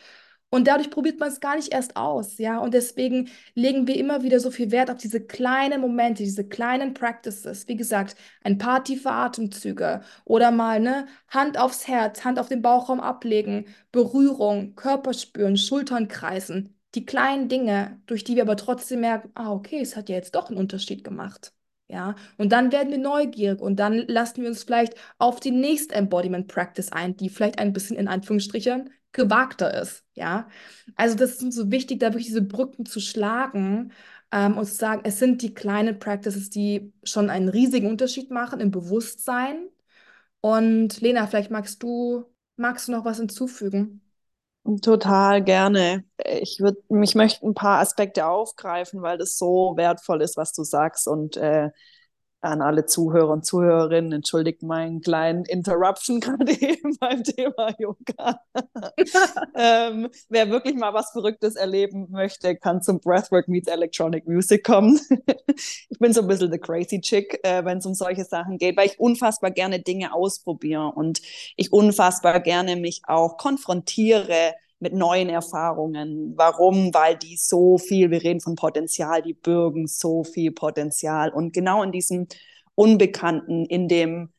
Und dadurch probiert man es gar nicht erst aus, ja. Und deswegen legen wir immer wieder so viel Wert auf diese kleinen Momente, diese kleinen Practices. Wie gesagt, ein paar tiefe Atemzüge oder mal ne Hand aufs Herz, Hand auf den Bauchraum ablegen, Berührung, Körper spüren, Schultern kreisen. Die kleinen Dinge, durch die wir aber trotzdem merken, ah, okay, es hat ja jetzt doch einen Unterschied gemacht. Ja, und dann werden wir neugierig und dann lassen wir uns vielleicht auf die nächste Embodiment Practice ein, die vielleicht ein bisschen in Anführungsstrichen gewagter ist. Ja, also das ist uns so wichtig, da wirklich diese Brücken zu schlagen ähm, und zu sagen, es sind die kleinen Practices, die schon einen riesigen Unterschied machen im Bewusstsein. Und Lena, vielleicht magst du, magst du noch was hinzufügen? Total gerne. Ich würde, ich möchte ein paar Aspekte aufgreifen, weil das so wertvoll ist, was du sagst und äh, an alle Zuhörer und Zuhörerinnen, entschuldigt meinen kleinen Interruption <laughs> gerade eben beim Thema Yoga. <laughs> ähm, wer wirklich mal was Verrücktes erleben möchte, kann zum Breathwork Meets Electronic Music kommen. ich bin so ein bisschen the crazy chick, äh, wenn es um solche Sachen geht, weil ich unfassbar gerne Dinge ausprobiere und ich unfassbar gerne mich auch konfrontiere mit neuen Erfahrungen. Warum? Weil die so viel, wir reden von Potenzial, die bürgen so viel Potenzial. Und genau in diesem Unbekannten, in dem,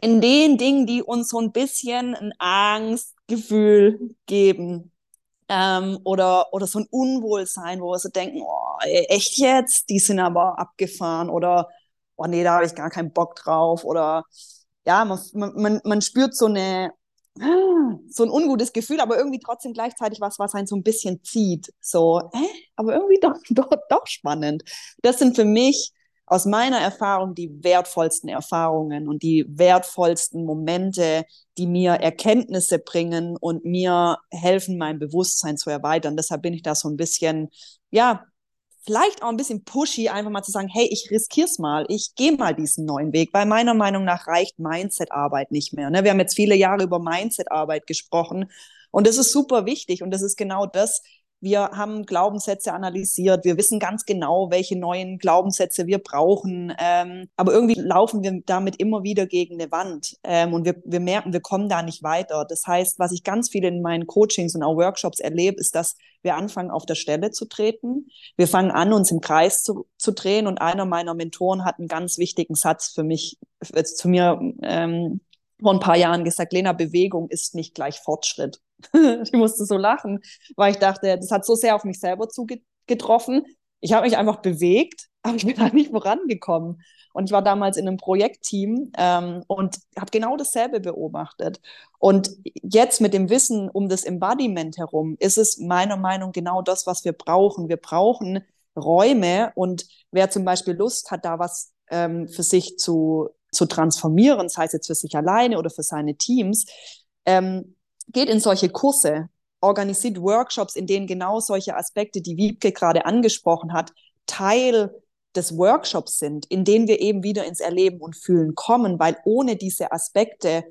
in den Dingen, die uns so ein bisschen ein Angstgefühl geben, ähm, oder, oder so ein Unwohlsein, wo wir so denken, oh, echt jetzt? Die sind aber abgefahren oder oh nee, da habe ich gar keinen Bock drauf oder ja, man, man, man spürt so eine so ein ungutes Gefühl, aber irgendwie trotzdem gleichzeitig was, was einen so ein bisschen zieht. So, äh, aber irgendwie doch, <laughs> doch, doch spannend. Das sind für mich aus meiner Erfahrung die wertvollsten Erfahrungen und die wertvollsten Momente, die mir Erkenntnisse bringen und mir helfen, mein Bewusstsein zu erweitern. Deshalb bin ich da so ein bisschen, ja, vielleicht auch ein bisschen pushy, einfach mal zu sagen, hey, ich riskier's mal, ich gehe mal diesen neuen Weg, weil meiner Meinung nach reicht Mindset-Arbeit nicht mehr. Ne? Wir haben jetzt viele Jahre über Mindset-Arbeit gesprochen und das ist super wichtig und das ist genau das, wir haben Glaubenssätze analysiert. Wir wissen ganz genau, welche neuen Glaubenssätze wir brauchen. Ähm, aber irgendwie laufen wir damit immer wieder gegen eine Wand. Ähm, und wir, wir merken, wir kommen da nicht weiter. Das heißt, was ich ganz viel in meinen Coachings und auch Workshops erlebe, ist, dass wir anfangen, auf der Stelle zu treten. Wir fangen an, uns im Kreis zu, zu drehen. Und einer meiner Mentoren hat einen ganz wichtigen Satz für mich, äh, zu mir ähm, vor ein paar Jahren gesagt, Lena, Bewegung ist nicht gleich Fortschritt. <laughs> ich musste so lachen, weil ich dachte, das hat so sehr auf mich selber zugetroffen. Ich habe mich einfach bewegt, <laughs> aber ich bin da nicht vorangekommen. Und ich war damals in einem Projektteam ähm, und habe genau dasselbe beobachtet. Und jetzt mit dem Wissen um das Embodiment herum ist es meiner Meinung nach genau das, was wir brauchen. Wir brauchen Räume und wer zum Beispiel Lust hat, da was ähm, für sich zu, zu transformieren, sei es jetzt für sich alleine oder für seine Teams, ähm, geht in solche Kurse, organisiert Workshops, in denen genau solche Aspekte, die Wiebke gerade angesprochen hat, Teil des Workshops sind, in denen wir eben wieder ins Erleben und Fühlen kommen, weil ohne diese Aspekte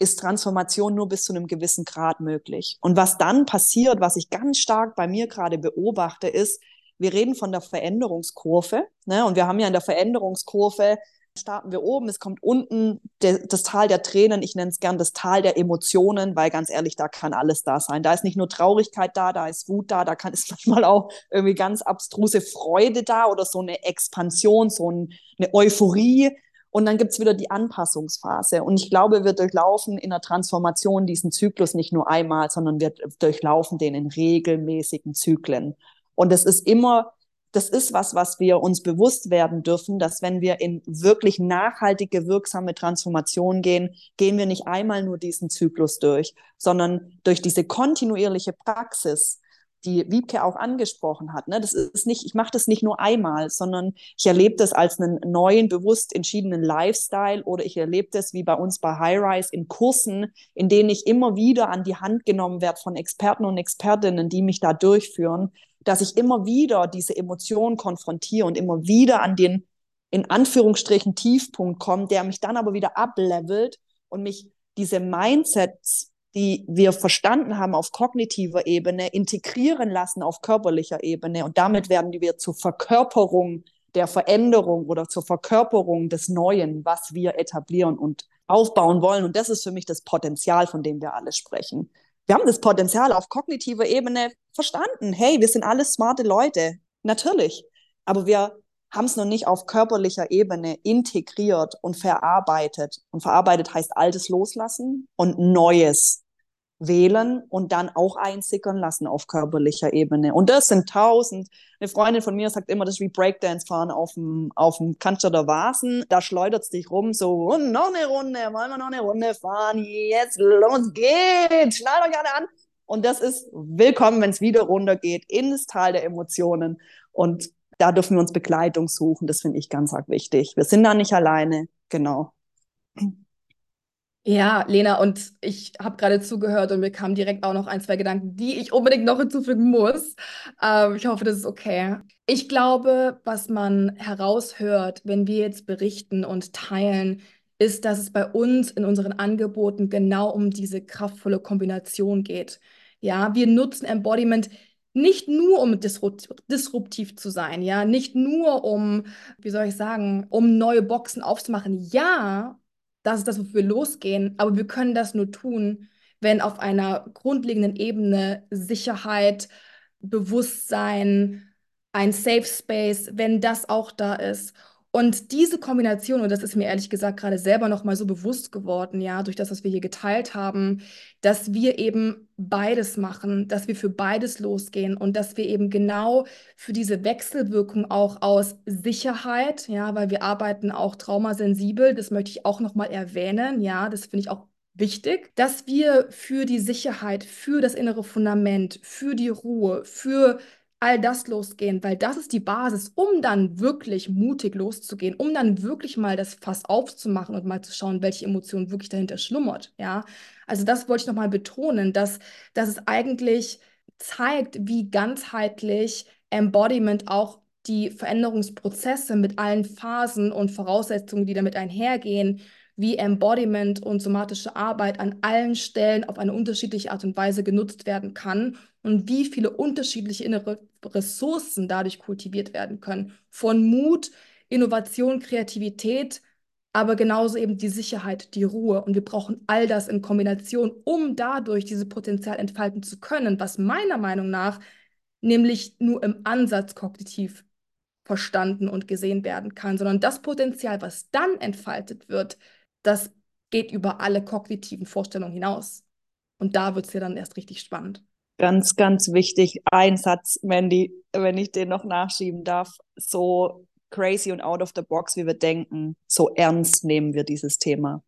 ist Transformation nur bis zu einem gewissen Grad möglich. Und was dann passiert, was ich ganz stark bei mir gerade beobachte, ist, wir reden von der Veränderungskurve, ne? und wir haben ja in der Veränderungskurve starten wir oben, es kommt unten de, das Tal der Tränen, ich nenne es gern das Tal der Emotionen, weil ganz ehrlich, da kann alles da sein. Da ist nicht nur Traurigkeit da, da ist Wut da, da kann es <laughs> manchmal auch irgendwie ganz abstruse Freude da oder so eine Expansion, so ein, eine Euphorie. Und dann gibt es wieder die Anpassungsphase. Und ich glaube, wir durchlaufen in der Transformation diesen Zyklus nicht nur einmal, sondern wir durchlaufen den in regelmäßigen Zyklen. Und es ist immer das ist was, was wir uns bewusst werden dürfen, dass wenn wir in wirklich nachhaltige, wirksame Transformation gehen, gehen wir nicht einmal nur diesen Zyklus durch, sondern durch diese kontinuierliche Praxis, die Wiebke auch angesprochen hat. Ne? Das ist nicht, ich mache das nicht nur einmal, sondern ich erlebe das als einen neuen, bewusst entschiedenen Lifestyle oder ich erlebe das wie bei uns bei High Rise in Kursen, in denen ich immer wieder an die Hand genommen werde von Experten und Expertinnen, die mich da durchführen, dass ich immer wieder diese Emotionen konfrontiere und immer wieder an den, in Anführungsstrichen, Tiefpunkt komme, der mich dann aber wieder ablevelt und mich diese Mindsets, die wir verstanden haben auf kognitiver Ebene, integrieren lassen auf körperlicher Ebene. Und damit werden wir zur Verkörperung der Veränderung oder zur Verkörperung des Neuen, was wir etablieren und aufbauen wollen. Und das ist für mich das Potenzial, von dem wir alle sprechen wir haben das Potenzial auf kognitiver Ebene verstanden. Hey, wir sind alles smarte Leute. Natürlich. Aber wir haben es noch nicht auf körperlicher Ebene integriert und verarbeitet. Und verarbeitet heißt Altes loslassen und Neues wählen und dann auch einsickern lassen auf körperlicher Ebene. Und das sind tausend. Eine Freundin von mir sagt immer, das ist wie Breakdance fahren auf dem, auf dem Cannstatter Vasen. Da schleudert es dich rum, so, und noch eine Runde, wollen wir noch eine Runde fahren? Jetzt los geht's, schneid euch alle an. Und das ist willkommen, wenn es wieder runtergeht, ins Tal der Emotionen. Und da dürfen wir uns Begleitung suchen. Das finde ich ganz arg wichtig. Wir sind da nicht alleine. Genau. Ja, Lena, und ich habe gerade zugehört und mir kamen direkt auch noch ein, zwei Gedanken, die ich unbedingt noch hinzufügen muss. Ähm, ich hoffe, das ist okay. Ich glaube, was man heraushört, wenn wir jetzt berichten und teilen, ist, dass es bei uns in unseren Angeboten genau um diese kraftvolle Kombination geht. Ja, wir nutzen Embodiment nicht nur um disruptiv zu sein, ja, nicht nur um, wie soll ich sagen, um neue Boxen aufzumachen. Ja, das ist das, wofür wir losgehen. Aber wir können das nur tun, wenn auf einer grundlegenden Ebene Sicherheit, Bewusstsein, ein Safe Space, wenn das auch da ist. Und diese Kombination, und das ist mir ehrlich gesagt gerade selber noch mal so bewusst geworden, ja, durch das, was wir hier geteilt haben, dass wir eben beides machen, dass wir für beides losgehen und dass wir eben genau für diese Wechselwirkung auch aus Sicherheit, ja, weil wir arbeiten auch traumasensibel, das möchte ich auch noch mal erwähnen, ja, das finde ich auch wichtig, dass wir für die Sicherheit, für das innere Fundament, für die Ruhe, für all das losgehen, weil das ist die Basis, um dann wirklich mutig loszugehen, um dann wirklich mal das Fass aufzumachen und mal zu schauen, welche Emotion wirklich dahinter schlummert. Ja, also das wollte ich nochmal betonen, dass, dass es eigentlich zeigt, wie ganzheitlich Embodiment auch die Veränderungsprozesse mit allen Phasen und Voraussetzungen, die damit einhergehen, wie Embodiment und somatische Arbeit an allen Stellen auf eine unterschiedliche Art und Weise genutzt werden kann und wie viele unterschiedliche innere Ressourcen dadurch kultiviert werden können. Von Mut, Innovation, Kreativität, aber genauso eben die Sicherheit, die Ruhe. Und wir brauchen all das in Kombination, um dadurch dieses Potenzial entfalten zu können, was meiner Meinung nach nämlich nur im Ansatz kognitiv verstanden und gesehen werden kann, sondern das Potenzial, was dann entfaltet wird, das geht über alle kognitiven Vorstellungen hinaus. Und da wird es ja dann erst richtig spannend. Ganz, ganz wichtig, ein Satz, Mandy, wenn ich den noch nachschieben darf, so crazy und out of the box, wie wir denken, so ernst nehmen wir dieses Thema.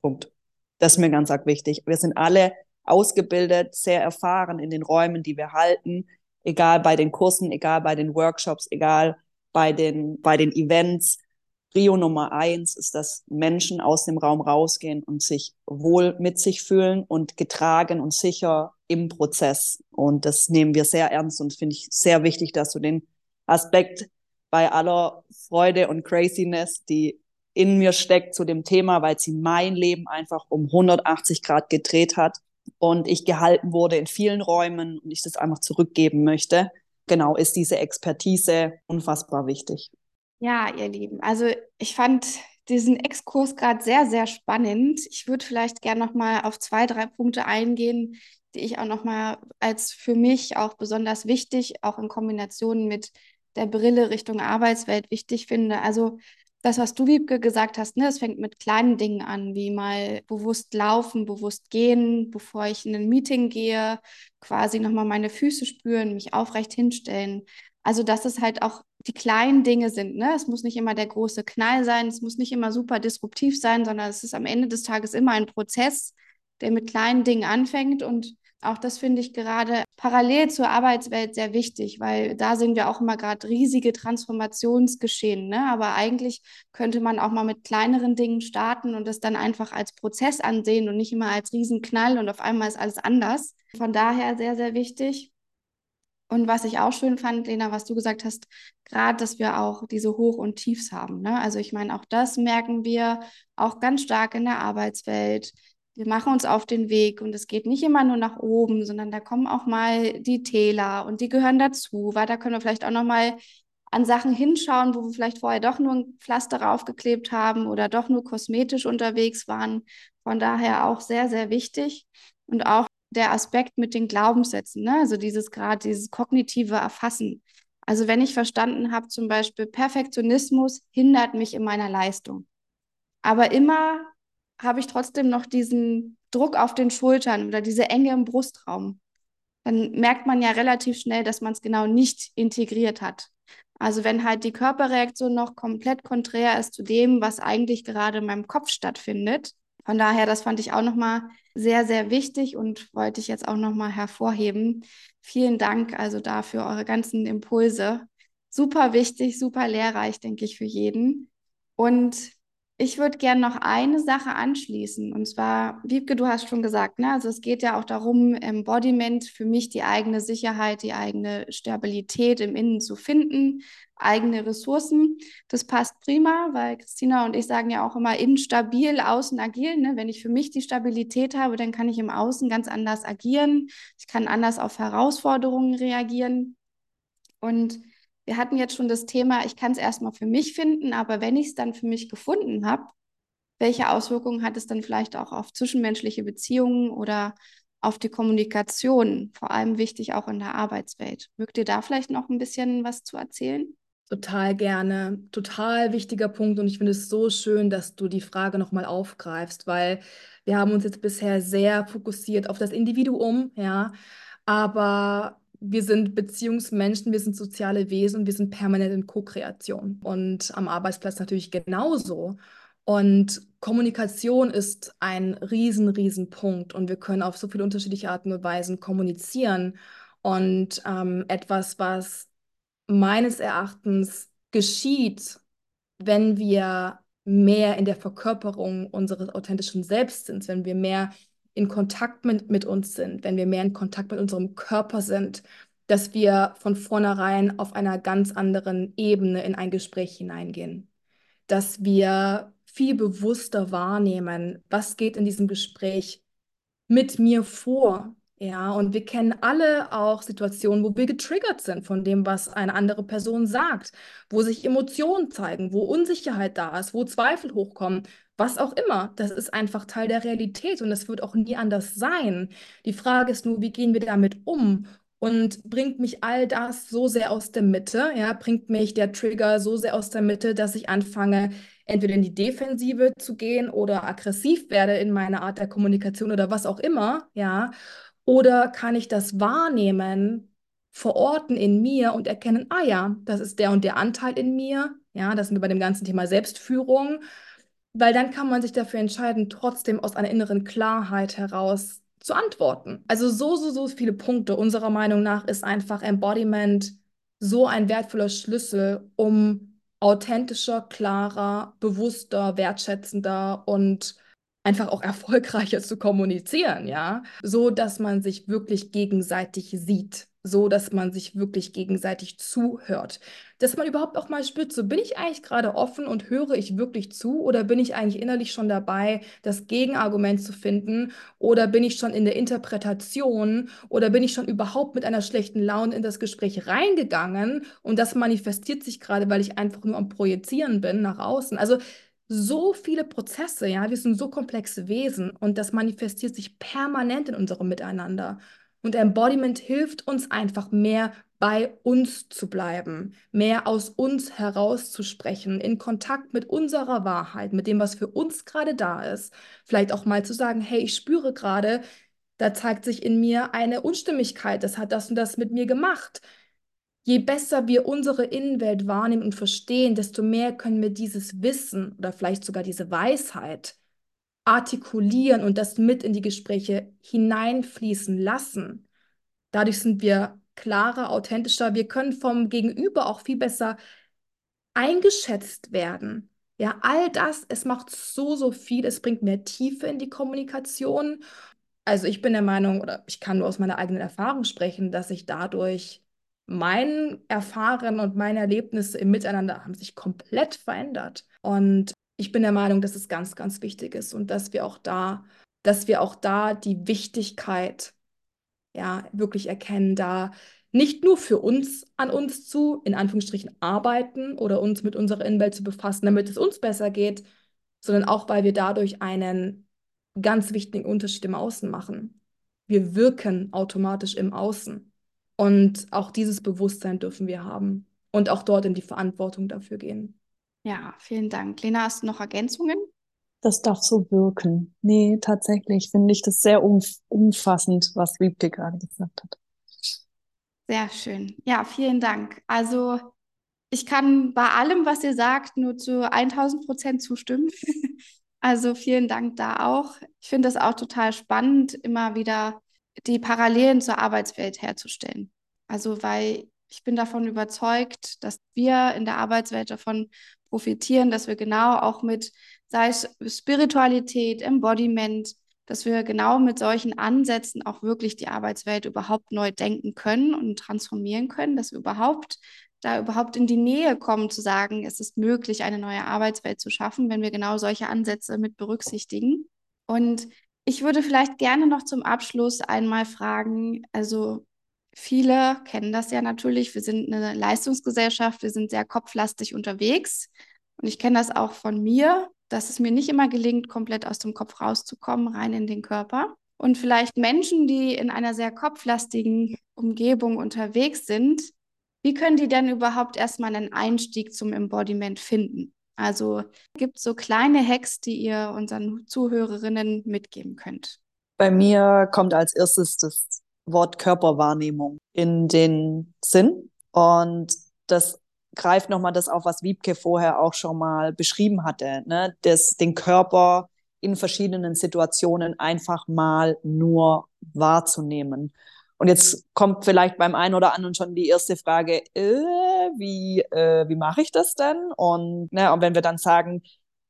Punkt. Das ist mir ganz arg wichtig. Wir sind alle ausgebildet, sehr erfahren in den Räumen, die wir halten, egal bei den Kursen, egal bei den Workshops, egal bei den, bei den Events. Rio Nummer eins ist, dass Menschen aus dem Raum rausgehen und sich wohl mit sich fühlen und getragen und sicher im Prozess. Und das nehmen wir sehr ernst und finde ich sehr wichtig, dass du den Aspekt bei aller Freude und Craziness, die in mir steckt zu dem Thema, weil sie mein Leben einfach um 180 Grad gedreht hat und ich gehalten wurde in vielen Räumen und ich das einfach zurückgeben möchte. Genau, ist diese Expertise unfassbar wichtig. Ja, ihr Lieben, also ich fand diesen Exkurs gerade sehr, sehr spannend. Ich würde vielleicht gerne noch mal auf zwei, drei Punkte eingehen, die ich auch noch mal als für mich auch besonders wichtig, auch in Kombination mit der Brille Richtung Arbeitswelt wichtig finde. Also das, was du, Wiebke, gesagt hast, ne, es fängt mit kleinen Dingen an, wie mal bewusst laufen, bewusst gehen, bevor ich in ein Meeting gehe, quasi nochmal meine Füße spüren, mich aufrecht hinstellen. Also, dass es halt auch die kleinen Dinge sind. Ne? Es muss nicht immer der große Knall sein, es muss nicht immer super disruptiv sein, sondern es ist am Ende des Tages immer ein Prozess, der mit kleinen Dingen anfängt. Und auch das finde ich gerade parallel zur Arbeitswelt sehr wichtig, weil da sehen wir auch immer gerade riesige Transformationsgeschehen. Ne? Aber eigentlich könnte man auch mal mit kleineren Dingen starten und das dann einfach als Prozess ansehen und nicht immer als Riesenknall und auf einmal ist alles anders. Von daher sehr, sehr wichtig. Und was ich auch schön fand, Lena, was du gesagt hast, gerade, dass wir auch diese Hoch- und Tiefs haben. Ne? Also ich meine, auch das merken wir auch ganz stark in der Arbeitswelt. Wir machen uns auf den Weg und es geht nicht immer nur nach oben, sondern da kommen auch mal die Täler und die gehören dazu, weil da können wir vielleicht auch noch mal an Sachen hinschauen, wo wir vielleicht vorher doch nur ein Pflaster raufgeklebt haben oder doch nur kosmetisch unterwegs waren. Von daher auch sehr, sehr wichtig und auch der Aspekt mit den Glaubenssätzen, ne? also dieses gerade, dieses kognitive Erfassen. Also wenn ich verstanden habe, zum Beispiel Perfektionismus hindert mich in meiner Leistung. Aber immer habe ich trotzdem noch diesen Druck auf den Schultern oder diese Enge im Brustraum. Dann merkt man ja relativ schnell, dass man es genau nicht integriert hat. Also wenn halt die Körperreaktion noch komplett konträr ist zu dem, was eigentlich gerade in meinem Kopf stattfindet, von daher, das fand ich auch nochmal sehr, sehr wichtig und wollte ich jetzt auch nochmal hervorheben. Vielen Dank also dafür, eure ganzen Impulse. Super wichtig, super lehrreich, denke ich, für jeden. Und ich würde gerne noch eine Sache anschließen. Und zwar, Wiebke, du hast schon gesagt, ne? also es geht ja auch darum, Embodiment für mich die eigene Sicherheit, die eigene Stabilität im Innen zu finden, eigene Ressourcen. Das passt prima, weil Christina und ich sagen ja auch immer, innen stabil, außen agil. Ne? Wenn ich für mich die Stabilität habe, dann kann ich im Außen ganz anders agieren. Ich kann anders auf Herausforderungen reagieren. Und wir hatten jetzt schon das Thema, ich kann es erstmal für mich finden, aber wenn ich es dann für mich gefunden habe, welche Auswirkungen hat es dann vielleicht auch auf zwischenmenschliche Beziehungen oder auf die Kommunikation, vor allem wichtig auch in der Arbeitswelt. Mögt ihr da vielleicht noch ein bisschen was zu erzählen? Total gerne. Total wichtiger Punkt und ich finde es so schön, dass du die Frage nochmal aufgreifst, weil wir haben uns jetzt bisher sehr fokussiert auf das Individuum, ja, aber wir sind Beziehungsmenschen, wir sind soziale Wesen, wir sind permanent in Co-Kreation und am Arbeitsplatz natürlich genauso. Und Kommunikation ist ein riesen, riesen Punkt und wir können auf so viele unterschiedliche Arten und Weisen kommunizieren. Und ähm, etwas, was meines Erachtens geschieht, wenn wir mehr in der Verkörperung unseres authentischen Selbst sind, wenn wir mehr in Kontakt mit, mit uns sind, wenn wir mehr in Kontakt mit unserem Körper sind, dass wir von vornherein auf einer ganz anderen Ebene in ein Gespräch hineingehen. Dass wir viel bewusster wahrnehmen, was geht in diesem Gespräch mit mir vor, ja, und wir kennen alle auch Situationen, wo wir getriggert sind von dem, was eine andere Person sagt, wo sich Emotionen zeigen, wo Unsicherheit da ist, wo Zweifel hochkommen, was auch immer. Das ist einfach Teil der Realität und das wird auch nie anders sein. Die Frage ist nur, wie gehen wir damit um? Und bringt mich all das so sehr aus der Mitte, ja, bringt mich der Trigger so sehr aus der Mitte, dass ich anfange, entweder in die Defensive zu gehen oder aggressiv werde in meiner Art der Kommunikation oder was auch immer, ja. Oder kann ich das wahrnehmen, verorten in mir und erkennen, ah ja, das ist der und der Anteil in mir. Ja, das sind wir bei dem ganzen Thema Selbstführung. Weil dann kann man sich dafür entscheiden, trotzdem aus einer inneren Klarheit heraus zu antworten. Also so, so, so viele Punkte. Unserer Meinung nach ist einfach Embodiment so ein wertvoller Schlüssel, um authentischer, klarer, bewusster, wertschätzender und einfach auch erfolgreicher zu kommunizieren, ja, so dass man sich wirklich gegenseitig sieht, so dass man sich wirklich gegenseitig zuhört, dass man überhaupt auch mal spürt, so bin ich eigentlich gerade offen und höre ich wirklich zu oder bin ich eigentlich innerlich schon dabei, das Gegenargument zu finden oder bin ich schon in der Interpretation oder bin ich schon überhaupt mit einer schlechten Laune in das Gespräch reingegangen und das manifestiert sich gerade, weil ich einfach nur am Projizieren bin nach außen. Also so viele Prozesse, ja, wir sind so komplexe Wesen und das manifestiert sich permanent in unserem Miteinander. Und Embodiment hilft uns einfach mehr bei uns zu bleiben, mehr aus uns herauszusprechen, in Kontakt mit unserer Wahrheit, mit dem, was für uns gerade da ist. Vielleicht auch mal zu sagen, hey, ich spüre gerade, da zeigt sich in mir eine Unstimmigkeit, das hat das und das mit mir gemacht. Je besser wir unsere Innenwelt wahrnehmen und verstehen, desto mehr können wir dieses Wissen oder vielleicht sogar diese Weisheit artikulieren und das mit in die Gespräche hineinfließen lassen. Dadurch sind wir klarer, authentischer. Wir können vom Gegenüber auch viel besser eingeschätzt werden. Ja, all das, es macht so, so viel. Es bringt mehr Tiefe in die Kommunikation. Also ich bin der Meinung, oder ich kann nur aus meiner eigenen Erfahrung sprechen, dass ich dadurch mein Erfahren und meine Erlebnisse im Miteinander haben sich komplett verändert. Und ich bin der Meinung, dass es ganz, ganz wichtig ist und dass wir auch da, dass wir auch da die Wichtigkeit ja wirklich erkennen, da nicht nur für uns an uns zu, in Anführungsstrichen, arbeiten oder uns mit unserer Innenwelt zu befassen, damit es uns besser geht, sondern auch, weil wir dadurch einen ganz wichtigen Unterschied im Außen machen. Wir wirken automatisch im Außen. Und auch dieses Bewusstsein dürfen wir haben und auch dort in die Verantwortung dafür gehen. Ja, vielen Dank. Lena, hast du noch Ergänzungen? Das darf so wirken. Nee, tatsächlich finde ich das sehr umf umfassend, was Wiebke gerade gesagt hat. Sehr schön. Ja, vielen Dank. Also ich kann bei allem, was ihr sagt, nur zu 1000 Prozent zustimmen. <laughs> also vielen Dank da auch. Ich finde das auch total spannend, immer wieder die Parallelen zur Arbeitswelt herzustellen. Also weil ich bin davon überzeugt, dass wir in der Arbeitswelt davon profitieren, dass wir genau auch mit, sei es Spiritualität, Embodiment, dass wir genau mit solchen Ansätzen auch wirklich die Arbeitswelt überhaupt neu denken können und transformieren können, dass wir überhaupt da überhaupt in die Nähe kommen zu sagen, es ist möglich, eine neue Arbeitswelt zu schaffen, wenn wir genau solche Ansätze mit berücksichtigen. Und ich würde vielleicht gerne noch zum Abschluss einmal fragen, also viele kennen das ja natürlich, wir sind eine Leistungsgesellschaft, wir sind sehr kopflastig unterwegs und ich kenne das auch von mir, dass es mir nicht immer gelingt, komplett aus dem Kopf rauszukommen, rein in den Körper. Und vielleicht Menschen, die in einer sehr kopflastigen Umgebung unterwegs sind, wie können die denn überhaupt erstmal einen Einstieg zum Embodiment finden? Also gibt es so kleine Hacks, die ihr unseren Zuhörerinnen mitgeben könnt? Bei mir kommt als erstes das Wort Körperwahrnehmung in den Sinn. Und das greift nochmal das auf, was Wiebke vorher auch schon mal beschrieben hatte, ne? das, den Körper in verschiedenen Situationen einfach mal nur wahrzunehmen. Und jetzt kommt vielleicht beim einen oder anderen schon die erste Frage, äh, wie, äh, wie mache ich das denn? Und, ne, und wenn wir dann sagen,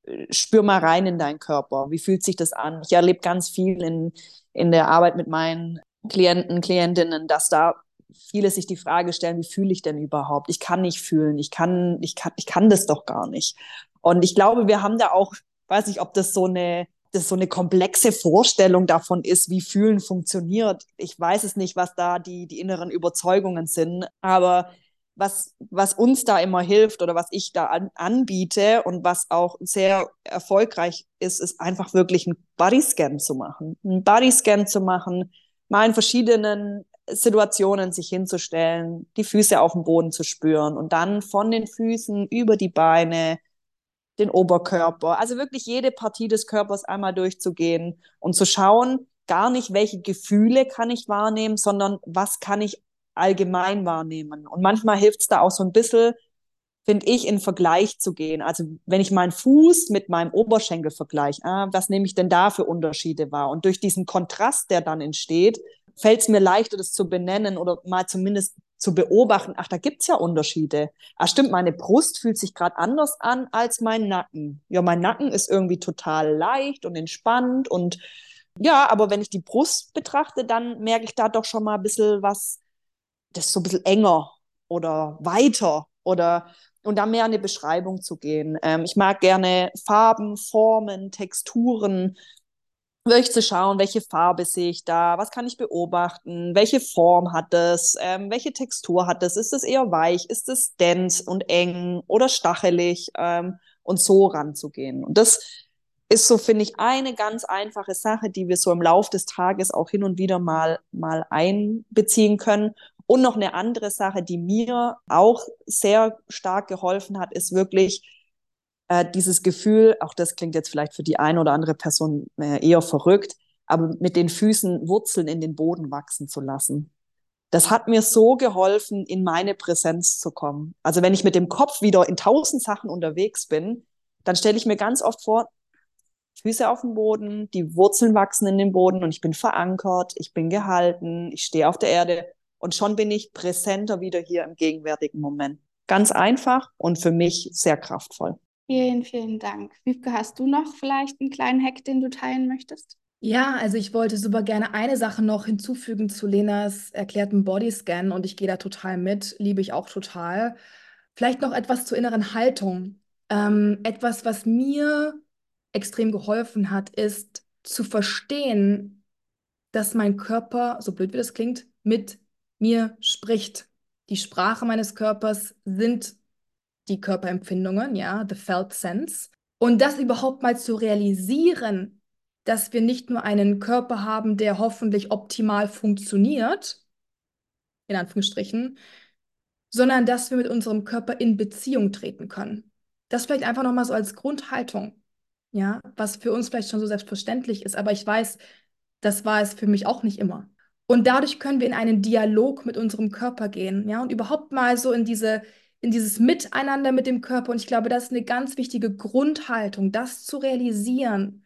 äh, spür mal rein in deinen Körper, wie fühlt sich das an? Ich erlebe ganz viel in, in der Arbeit mit meinen Klienten, Klientinnen, dass da viele sich die Frage stellen, wie fühle ich denn überhaupt? Ich kann nicht fühlen, ich kann, ich kann, ich kann das doch gar nicht. Und ich glaube, wir haben da auch, weiß nicht, ob das so eine, das so eine komplexe Vorstellung davon ist, wie Fühlen funktioniert. Ich weiß es nicht, was da die, die inneren Überzeugungen sind, aber was, was uns da immer hilft oder was ich da an, anbiete und was auch sehr erfolgreich ist, ist einfach wirklich einen Bodyscan zu machen. Einen Bodyscan zu machen, mal in verschiedenen Situationen sich hinzustellen, die Füße auf dem Boden zu spüren und dann von den Füßen über die Beine, den Oberkörper, also wirklich jede Partie des Körpers einmal durchzugehen und zu schauen, gar nicht, welche Gefühle kann ich wahrnehmen, sondern was kann ich allgemein wahrnehmen. Und manchmal hilft es da auch so ein bisschen, finde ich, in Vergleich zu gehen. Also wenn ich meinen Fuß mit meinem Oberschenkel vergleiche, ah, was nehme ich denn da für Unterschiede wahr? Und durch diesen Kontrast, der dann entsteht, fällt es mir leichter, das zu benennen oder mal zumindest zu beobachten, ach, da gibt's ja Unterschiede. Ah, stimmt, meine Brust fühlt sich gerade anders an als mein Nacken. Ja, mein Nacken ist irgendwie total leicht und entspannt und ja, aber wenn ich die Brust betrachte, dann merke ich da doch schon mal ein bisschen was, das ist so ein bisschen enger oder weiter oder und da mehr eine Beschreibung zu gehen. Ähm, ich mag gerne Farben, Formen, Texturen, wirklich zu schauen, welche Farbe sehe ich da, was kann ich beobachten, welche Form hat es, ähm, welche Textur hat es, ist es eher weich, ist es dense und eng oder stachelig ähm, und so ranzugehen. Und das ist so, finde ich, eine ganz einfache Sache, die wir so im Lauf des Tages auch hin und wieder mal, mal einbeziehen können. Und noch eine andere Sache, die mir auch sehr stark geholfen hat, ist wirklich äh, dieses Gefühl, auch das klingt jetzt vielleicht für die eine oder andere Person äh, eher verrückt, aber mit den Füßen Wurzeln in den Boden wachsen zu lassen. Das hat mir so geholfen, in meine Präsenz zu kommen. Also wenn ich mit dem Kopf wieder in tausend Sachen unterwegs bin, dann stelle ich mir ganz oft vor, Füße auf dem Boden, die Wurzeln wachsen in den Boden und ich bin verankert, ich bin gehalten, ich stehe auf der Erde und schon bin ich präsenter wieder hier im gegenwärtigen Moment. Ganz einfach und für mich sehr kraftvoll. Vielen, vielen Dank. Wiebke, hast du noch vielleicht einen kleinen Hack, den du teilen möchtest? Ja, also ich wollte super gerne eine Sache noch hinzufügen zu Lenas erklärten Bodyscan und ich gehe da total mit, liebe ich auch total. Vielleicht noch etwas zur inneren Haltung. Ähm, etwas, was mir extrem geholfen hat, ist zu verstehen, dass mein Körper, so blöd wie das klingt, mit mir spricht. Die Sprache meines Körpers sind die Körperempfindungen, ja, the felt sense. Und das überhaupt mal zu realisieren, dass wir nicht nur einen Körper haben, der hoffentlich optimal funktioniert, in Anführungsstrichen, sondern dass wir mit unserem Körper in Beziehung treten können. Das vielleicht einfach nochmal so als Grundhaltung, ja, was für uns vielleicht schon so selbstverständlich ist, aber ich weiß, das war es für mich auch nicht immer. Und dadurch können wir in einen Dialog mit unserem Körper gehen, ja, und überhaupt mal so in diese in dieses Miteinander mit dem Körper. Und ich glaube, das ist eine ganz wichtige Grundhaltung, das zu realisieren.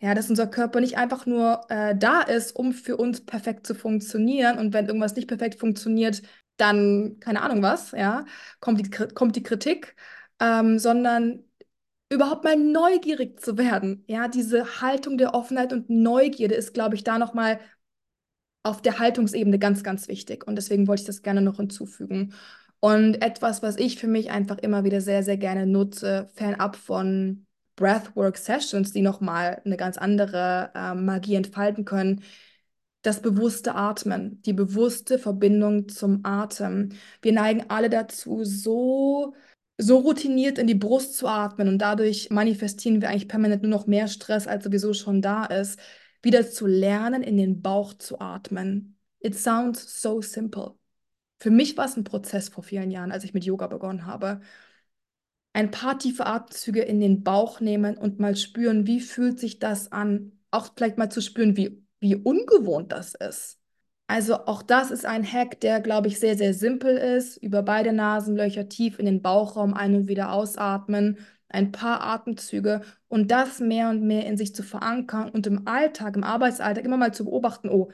Ja, dass unser Körper nicht einfach nur äh, da ist, um für uns perfekt zu funktionieren. Und wenn irgendwas nicht perfekt funktioniert, dann keine Ahnung was, ja, kommt die, kommt die Kritik, ähm, sondern überhaupt mal neugierig zu werden. Ja, diese Haltung der Offenheit und Neugierde ist, glaube ich, da nochmal auf der Haltungsebene ganz, ganz wichtig. Und deswegen wollte ich das gerne noch hinzufügen. Und etwas, was ich für mich einfach immer wieder sehr, sehr gerne nutze, fernab von Breathwork-Sessions, die nochmal eine ganz andere äh, Magie entfalten können, das bewusste Atmen, die bewusste Verbindung zum Atem. Wir neigen alle dazu, so, so routiniert in die Brust zu atmen und dadurch manifestieren wir eigentlich permanent nur noch mehr Stress, als sowieso schon da ist. Wieder zu lernen, in den Bauch zu atmen. It sounds so simple. Für mich war es ein Prozess vor vielen Jahren, als ich mit Yoga begonnen habe. Ein paar tiefe Atemzüge in den Bauch nehmen und mal spüren, wie fühlt sich das an. Auch vielleicht mal zu spüren, wie, wie ungewohnt das ist. Also auch das ist ein Hack, der, glaube ich, sehr, sehr simpel ist. Über beide Nasenlöcher tief in den Bauchraum ein- und wieder ausatmen. Ein paar Atemzüge und das mehr und mehr in sich zu verankern und im Alltag, im Arbeitsalltag immer mal zu beobachten, oh,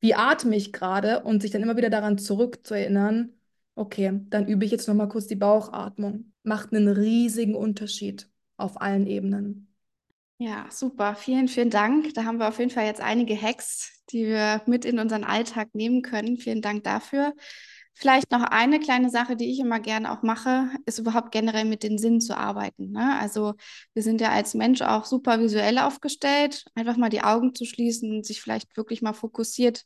wie atme ich gerade und sich dann immer wieder daran zurückzuerinnern, okay, dann übe ich jetzt nochmal kurz die Bauchatmung. Macht einen riesigen Unterschied auf allen Ebenen. Ja, super. Vielen, vielen Dank. Da haben wir auf jeden Fall jetzt einige Hacks, die wir mit in unseren Alltag nehmen können. Vielen Dank dafür. Vielleicht noch eine kleine Sache, die ich immer gerne auch mache, ist überhaupt generell mit den Sinnen zu arbeiten. Ne? Also wir sind ja als Mensch auch super visuell aufgestellt. Einfach mal die Augen zu schließen und sich vielleicht wirklich mal fokussiert,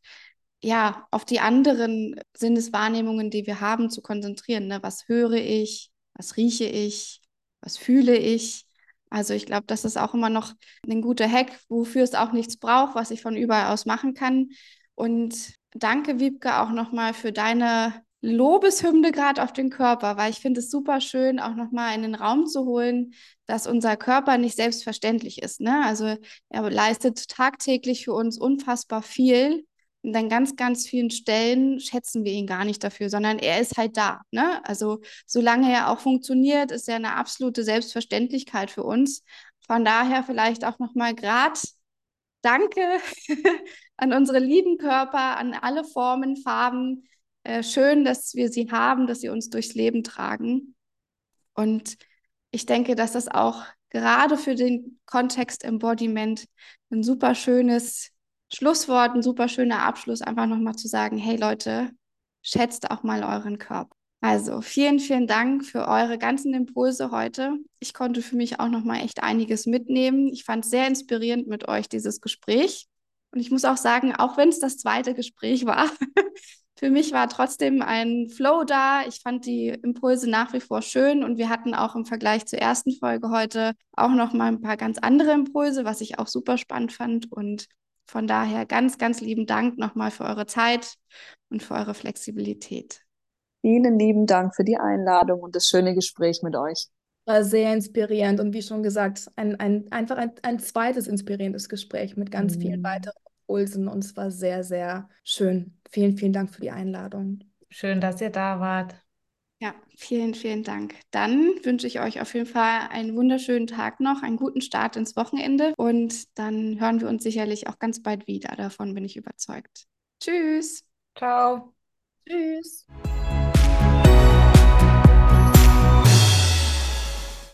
ja, auf die anderen Sinneswahrnehmungen, die wir haben, zu konzentrieren. Ne? Was höre ich? Was rieche ich? Was fühle ich? Also ich glaube, das ist auch immer noch ein guter Hack, wofür es auch nichts braucht, was ich von überall aus machen kann. Und danke, Wiebke, auch nochmal für deine Lobeshymne gerade auf den Körper, weil ich finde es super schön, auch nochmal in den Raum zu holen, dass unser Körper nicht selbstverständlich ist. Ne? Also er leistet tagtäglich für uns unfassbar viel. Und an ganz, ganz vielen Stellen schätzen wir ihn gar nicht dafür, sondern er ist halt da. Ne? Also solange er auch funktioniert, ist er eine absolute Selbstverständlichkeit für uns. Von daher vielleicht auch nochmal gerade Danke <laughs> an unsere lieben Körper, an alle Formen, Farben. Äh, schön, dass wir sie haben, dass sie uns durchs Leben tragen. Und ich denke, dass das auch gerade für den Kontext Embodiment ein super schönes Schlusswort, ein super schöner Abschluss, einfach nochmal zu sagen, hey Leute, schätzt auch mal euren Körper. Also vielen, vielen Dank für eure ganzen Impulse heute. Ich konnte für mich auch noch mal echt einiges mitnehmen. Ich fand es sehr inspirierend mit euch dieses Gespräch. Und ich muss auch sagen, auch wenn es das zweite Gespräch war, <laughs> für mich war trotzdem ein Flow da. Ich fand die Impulse nach wie vor schön und wir hatten auch im Vergleich zur ersten Folge heute auch noch mal ein paar ganz andere Impulse, was ich auch super spannend fand. Und von daher ganz, ganz lieben Dank nochmal für eure Zeit und für eure Flexibilität. Vielen lieben Dank für die Einladung und das schöne Gespräch mit euch. War sehr inspirierend und wie schon gesagt, ein, ein, einfach ein, ein zweites inspirierendes Gespräch mit ganz mhm. vielen weiteren Impulsen und es war sehr, sehr schön. Vielen, vielen Dank für die Einladung. Schön, dass ihr da wart. Ja, vielen, vielen Dank. Dann wünsche ich euch auf jeden Fall einen wunderschönen Tag noch, einen guten Start ins Wochenende und dann hören wir uns sicherlich auch ganz bald wieder. Davon bin ich überzeugt. Tschüss. Ciao. Tschüss.